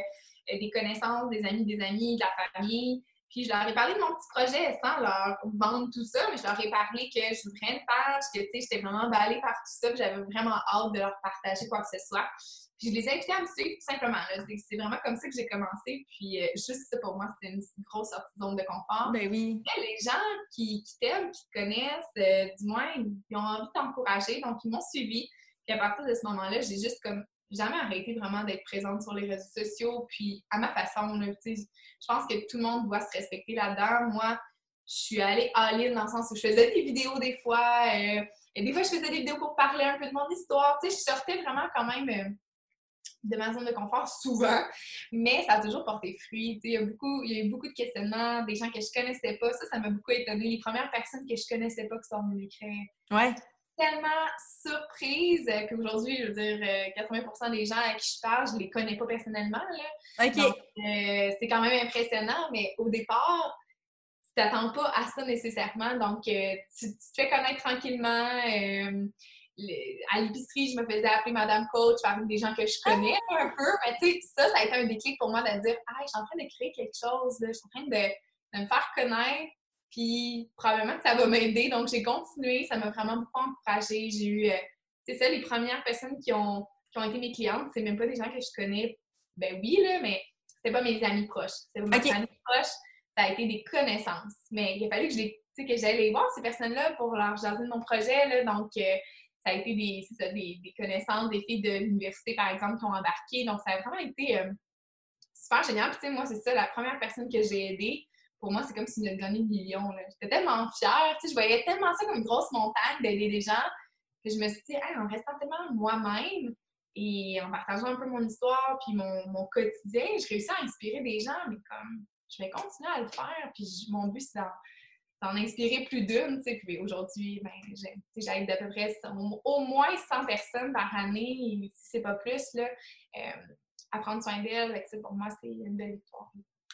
euh, des connaissances, des amis, des amis, de la famille. Puis je leur ai parlé de mon petit projet sans leur vendre tout ça, mais je leur ai parlé que je voudrais une page, que j'étais vraiment emballée par tout ça, que j'avais vraiment hâte de leur partager quoi que ce soit. Puis je les ai invités à me suivre tout simplement. C'est vraiment comme ça que j'ai commencé. Puis euh, juste ça pour moi, c'était une grosse sortie de zone de confort. Ben oui. les gens qui, t'aiment, qui te connaissent, euh, du moins, ils ont envie de t'encourager. Donc, ils m'ont suivi. Puis à partir de ce moment-là, j'ai juste comme jamais arrêté vraiment d'être présente sur les réseaux sociaux. Puis à ma façon, je pense que tout le monde doit se respecter là-dedans. Moi, je suis allée all-in dans le sens où je faisais des vidéos des fois. Euh, et des fois, je faisais des vidéos pour parler un peu de mon histoire. Tu sais, je sortais vraiment quand même de ma zone de confort souvent, mais ça a toujours porté fruit. Il y, a beaucoup, il y a eu beaucoup de questionnements, des gens que je connaissais pas. Ça, ça m'a beaucoup étonnée. Les premières personnes que je connaissais pas qui sont venues m'écrire. Ouais. Tellement surprise qu'aujourd'hui, je veux dire, 80% euh, des gens à qui je parle, je les connais pas personnellement. Là. OK. Euh, c'est quand même impressionnant, mais au départ, tu t'attends pas à ça nécessairement. Donc, euh, tu, tu, te fais connaître tranquillement à l'épicerie, je me faisais appeler Madame Coach par des gens que je connais ah! un peu. Mais tu sais, ça, ça a été un déclic pour moi de dire Ah, je suis en train de créer quelque chose, je suis en train de, me faire connaître, puis probablement que ça va m'aider. Donc, j'ai continué, ça m'a vraiment beaucoup encouragée. J'ai eu, euh, c'est ça, les premières personnes qui ont, qui ont été mes clientes, c'est même pas des gens que je connais. Ben oui, là, mais c'était pas mes amis proches. C'était pas mes amis proches, ça a été des connaissances. Mais il a fallu que que j'allais voir ces personnes-là pour leur jaser de mon projet. Là, donc, euh, ça a été des, des, connaissances, des filles de l'université, par exemple, qui ont embarqué. Donc, ça a vraiment été euh, super génial. Puis, tu sais, moi, c'est ça, la première personne que j'ai aidée, pour moi, c'est comme si j'avais gagné le million. J'étais tellement fière. Je voyais tellement ça comme une grosse montagne d'aider des gens que je me suis dit, en restant tellement moi-même et en partageant un peu mon histoire puis mon, mon quotidien, je réussis à inspirer des gens, mais comme je vais continuer à le faire. Puis, mon but, c'est d'en inspirer plus d'une. Puis aujourd'hui, ben, j'aide d'à peu près au moins 100 personnes par année, si c'est pas plus, là, euh, à prendre soin d'elles. Pour moi, c'est une belle victoire.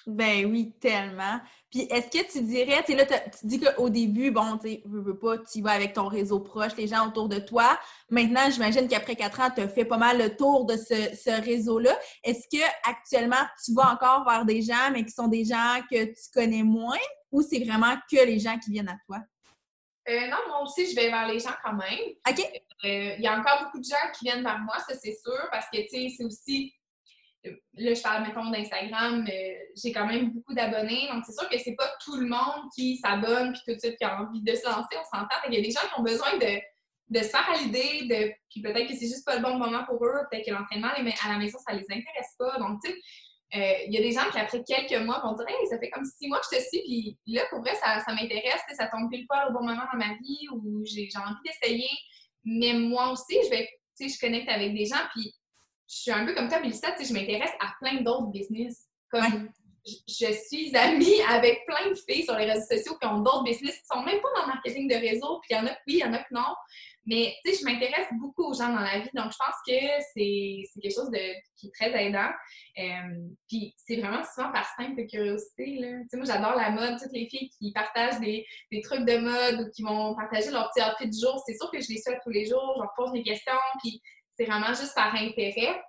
Ben oui, tellement. Puis est-ce que tu dirais, tu là, tu dis qu'au début, bon, tu sais, veux, pas, tu vas avec ton réseau proche, les gens autour de toi. Maintenant, j'imagine qu'après quatre ans, tu as fait pas mal le tour de ce, ce réseau-là. Est-ce que actuellement, tu vas encore vers des gens, mais qui sont des gens que tu connais moins? ou c'est vraiment que les gens qui viennent à toi? Euh, non, moi aussi, je vais vers les gens quand même. OK. Euh, il y a encore beaucoup de gens qui viennent vers moi, ça c'est sûr, parce que, tu sais, c'est aussi. Là, je parle, mettons, d'Instagram, j'ai quand même beaucoup d'abonnés, donc c'est sûr que c'est pas tout le monde qui s'abonne puis tout de suite qui a envie de se lancer, on s'entend. Il y a des gens qui ont besoin de, de se faire à l'idée, de, puis peut-être que c'est juste pas le bon moment pour eux, peut-être que l'entraînement à la maison, ça les intéresse pas. Donc, tu sais, euh, il y a des gens qui, après quelques mois, vont dire Hey, ça fait comme six mois que je te suis, puis là, pour vrai, ça, ça m'intéresse, ça tombe pile poil au bon moment dans ma vie où j'ai envie d'essayer. Mais moi aussi, je vais, tu sais, je connecte avec des gens, puis je suis un peu comme toi, Mélissa, tu sais, je m'intéresse à plein d'autres business. Comme je, suis amie avec plein de filles sur les réseaux sociaux qui ont d'autres business qui sont même pas dans le marketing de réseau, puis il y en a oui, il y en a que non. Mais tu sais, je m'intéresse beaucoup aux gens dans la vie, donc je pense que c'est quelque chose de, qui est très aidant. Euh, puis c'est vraiment souvent par simple curiosité. Là. Tu sais, moi, j'adore la mode. Toutes les filles qui partagent des, des, trucs de mode ou qui vont partager leur petit outfit du jour, c'est sûr que je les suis tous les jours, je leur pose des questions, puis c'est vraiment juste par intérêt.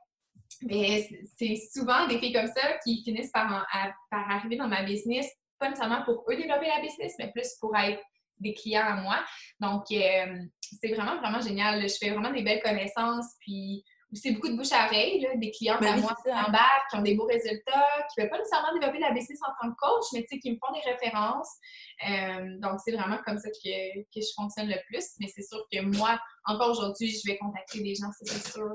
Mais c'est souvent des filles comme ça qui finissent par, par arriver dans ma business, pas nécessairement pour eux développer la business, mais plus pour être des clients à moi. Donc, euh, c'est vraiment, vraiment génial. Je fais vraiment des belles connaissances, puis c'est beaucoup de bouche à oreille, des clients ben à moi qui embarquent, qui ont des beaux résultats, qui ne veulent pas nécessairement développer la business en tant que coach, mais qui me font des références. Euh, donc, c'est vraiment comme ça que, que, je fonctionne le plus. Mais c'est sûr que moi, encore aujourd'hui, je vais contacter des gens, c'est sûr.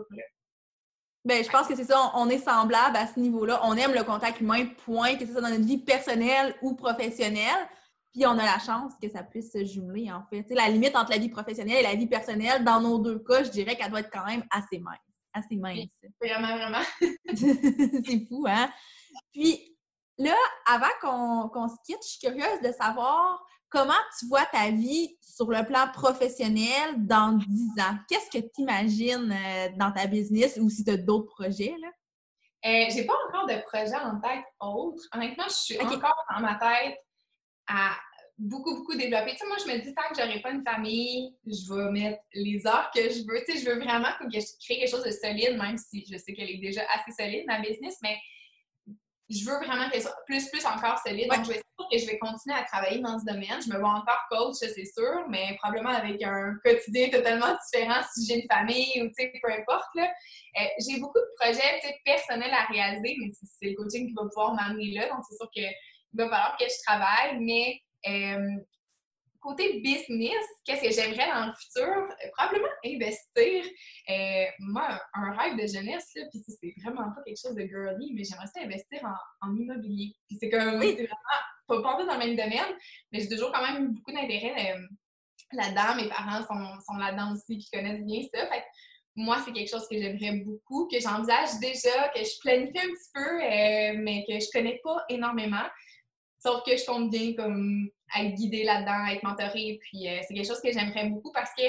Ben, je pense que c'est ça, on est semblable à ce niveau-là. On aime le contact humain, point, que ce soit dans notre vie personnelle ou professionnelle. Puis on a la chance que ça puisse se jumeler, en fait. la limite entre la vie professionnelle et la vie personnelle, dans nos deux cas, je dirais qu'elle doit être quand même assez mince. Assez mince. Vraiment, vraiment. c'est fou, hein? Puis là, avant qu'on se quitte, je suis curieuse de savoir comment tu vois ta vie sur le plan professionnel dans 10 ans? Qu'est-ce que tu imagines euh, dans ta business ou si tu as d'autres projets? Là? Euh, j'ai pas encore de projet en tête autre. Honnêtement, je suis encore dans ma tête à beaucoup, beaucoup développer. Tu sais, moi, je me dis, tant que j'aurai pas une famille, je vais mettre les heures que je veux. Tu sais, je veux vraiment que je crée quelque chose de solide, même si je sais qu'elle est déjà assez solide, ma business, mais je veux vraiment qu'elle soit plus, plus encore solide. Donc, je vais que je vais continuer à travailler dans ce domaine. Je me vois encore coach, c'est sûr, mais probablement avec un quotidien totalement différent si j'ai une famille ou, tu sais, peu importe, là. Euh, j'ai beaucoup de projets, personnels à réaliser, mais c'est le coaching qui va pouvoir m'amener là. Donc, c'est sûr qu'il va falloir que je travaille, mais euh, côté business, qu'est-ce que j'aimerais dans le futur? Probablement investir. Euh, moi, un rêve de jeunesse, puis c'est vraiment pas quelque chose de girly, mais j'aimerais ça investir en, immobilier. Puis c'est comme, oui. c'est vraiment pas, dans le même domaine, mais j'ai toujours quand même beaucoup d'intérêt euh, là-dedans. Mes parents sont, sont là-dedans aussi, qui connaissent bien ça. Fait moi, c'est quelque chose que j'aimerais beaucoup, que j'envisage déjà, que je planifie un petit peu, mais que je connais pas énormément. Sauf que je compte bien comme être guidée là-dedans, être mentorée. Puis euh, c'est quelque chose que j'aimerais beaucoup parce que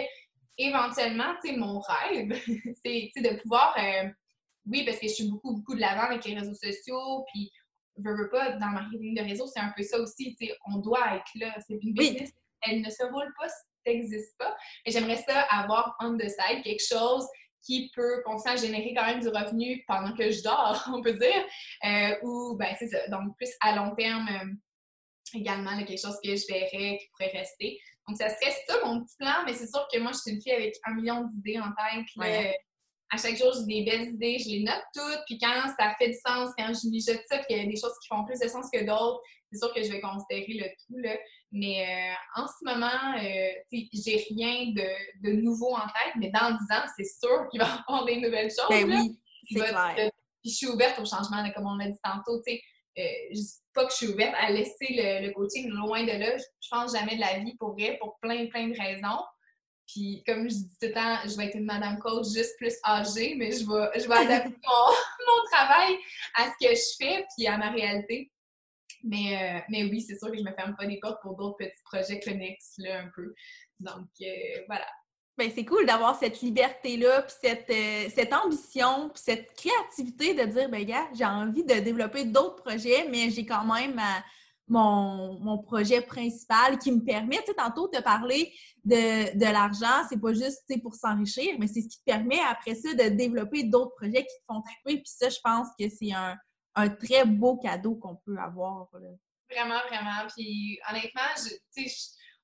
éventuellement, tu sais, mon rêve, c'est de pouvoir, euh, oui, parce que je suis beaucoup, beaucoup de l'avant avec les réseaux sociaux, puis veux, veux pas, dans le marketing de réseau, c'est un peu ça aussi, tu sais, on doit être là. C'est une business, elle ne se roule pas si n'existe pas. Mais j'aimerais ça avoir on the side, quelque chose qui peut continuer à générer quand même du revenu pendant que je dors, on peut dire, euh, ou, ben, c'est ça, donc plus à long terme également quelque chose que je verrais qui pourrait rester. Donc, ça serait ça mon petit plan, mais c'est sûr que moi, je suis une fille avec un million d'idées en tête. À chaque jour, j'ai des belles idées, je les note toutes, puis quand ça fait du sens, quand je mijote ça, qu'il y a des choses qui font plus de sens que d'autres, c'est sûr que je vais considérer le tout. Là. Mais euh, en ce moment, euh, j'ai rien de, de, nouveau en tête, mais dans 10 ans, c'est sûr qu'il va y avoir des nouvelles choses. Ben oui, c'est clair. Puis je suis ouverte au changement, comme on l'a dit tantôt. sais euh, je dis pas que je suis ouverte à laisser le, coaching loin de là. Je, pense jamais de la vie pour vrai, pour plein, plein de raisons. Puis, comme je dis tout le temps, je vais être une madame coach juste plus âgée, mais je vais, je vais adapter mon, travail à ce que je fais puis à ma réalité. Mais, euh, mais oui, c'est sûr que je me ferme pas des portes pour d'autres petits projets connexes, là, un peu. Donc, euh, voilà. Ben, c'est cool d'avoir cette liberté-là, puis cette, euh, cette ambition, puis cette créativité de dire, ben gars, j'ai envie de développer d'autres projets, mais j'ai quand même euh, mon, mon, projet principal qui me permet, tu sais, tantôt de parler de, de l'argent, c'est pas juste pour s'enrichir, mais c'est ce qui te permet après ça de développer d'autres projets qui te font triper. Puis ça, je pense que c'est un, un, très beau cadeau qu'on peut avoir. Vraiment, vraiment. Puis honnêtement, je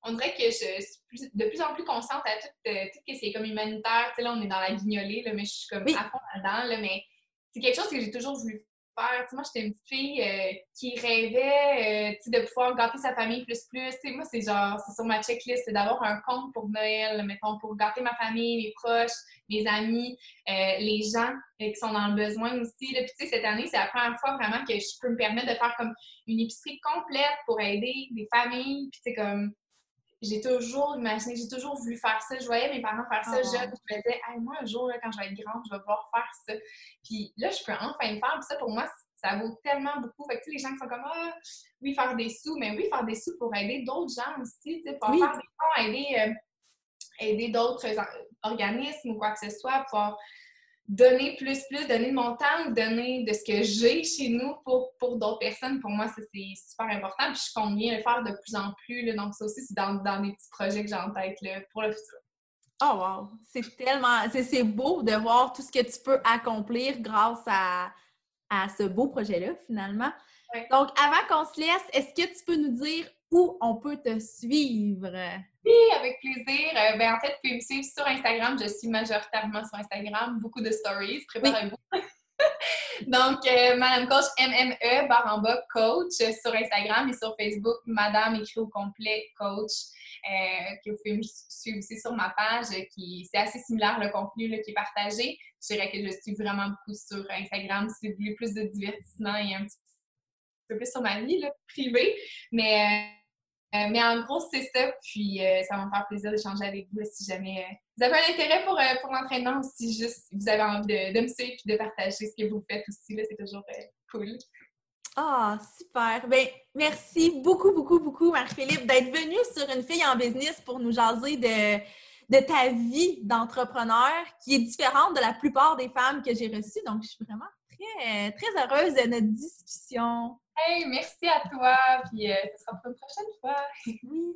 on dirait que je suis de plus en plus consciente à tout, euh, tout ce qui est comme humanitaire. Tu sais, là, on est dans la guignolée, là, mais je suis comme à fond là-dedans. Là, mais c'est quelque chose que j'ai toujours voulu faire. Tu sais, moi, j'étais une petite fille euh, qui rêvait euh, tu sais, de pouvoir gâter sa famille plus plus. Tu sais, moi, c'est genre, c'est sur ma checklist, c'est d'avoir un compte pour Noël, mettons, pour gâter ma famille, mes proches, mes amis, les gens qui sont dans le besoin aussi. Là. Puis, tu sais, cette année, c'est la première fois vraiment que je peux me permettre de faire comme une épicerie complète pour aider des familles. Puis, tu comme j'ai toujours imaginé, j'ai toujours voulu faire ça. Je voyais mes parents faire ça jeune. Je me disais, moi, un jour, quand je vais être grande, je vais pouvoir faire ça. Puis là, je peux enfin le faire. Puis ça, pour moi, ça vaut tellement beaucoup. Fait que, les gens qui sont comme, ah, oui, faire des sous, mais oui, faire des sous pour aider d'autres gens aussi, tu sais, pour faire des fonds, aider, euh, aider d'autres organismes ou quoi que ce soit, pour donner plus, plus, donner de mon temps, donner de ce que j'ai chez nous pour, pour d'autres personnes, pour moi, c'est super important. Puis je compte bien le faire de plus en plus. Là, donc, ça aussi, c'est dans, dans, des petits projets que j'ai en tête là, pour le futur. Oh wow! C'est tellement... C'est beau de voir tout ce que tu peux accomplir grâce à, à ce beau projet-là, finalement. Donc, avant qu'on se laisse, est-ce que tu peux nous dire où on peut te suivre? Oui, avec plaisir. Euh, ben, en fait, vous pouvez me suivre sur Instagram. Je suis majoritairement sur Instagram. Beaucoup de stories. Préparez-vous. Donc, euh, Madame Coach MME, barre en bas, coach euh, sur Instagram et sur Facebook, Madame écrit au complet coach. que vous pouvez me suivre aussi sur ma page, qui c'est assez similaire le contenu qui est partagé. Je dirais que je suis vraiment beaucoup sur Instagram si vous voulez plus de divertissement et un petit peu plus sur ma vie privée. Mais euh, mais en gros, c'est ça. Puis euh, ça va me faire plaisir d'échanger avec vous si jamais euh, vous avez un intérêt pour, pour l'entraînement aussi, juste vous avez envie de, me suivre et de partager ce que vous faites aussi. C'est toujours cool. Ah, super. Ben, merci beaucoup, beaucoup, beaucoup, Marie-Philippe, d'être venue sur Une fille en business pour nous jaser de, de ta vie d'entrepreneur qui est différente de la plupart des femmes que j'ai reçues. Donc, je suis vraiment très, très heureuse de notre discussion. Hey, merci à toi, puis euh, ce sera pour une prochaine fois. Oui.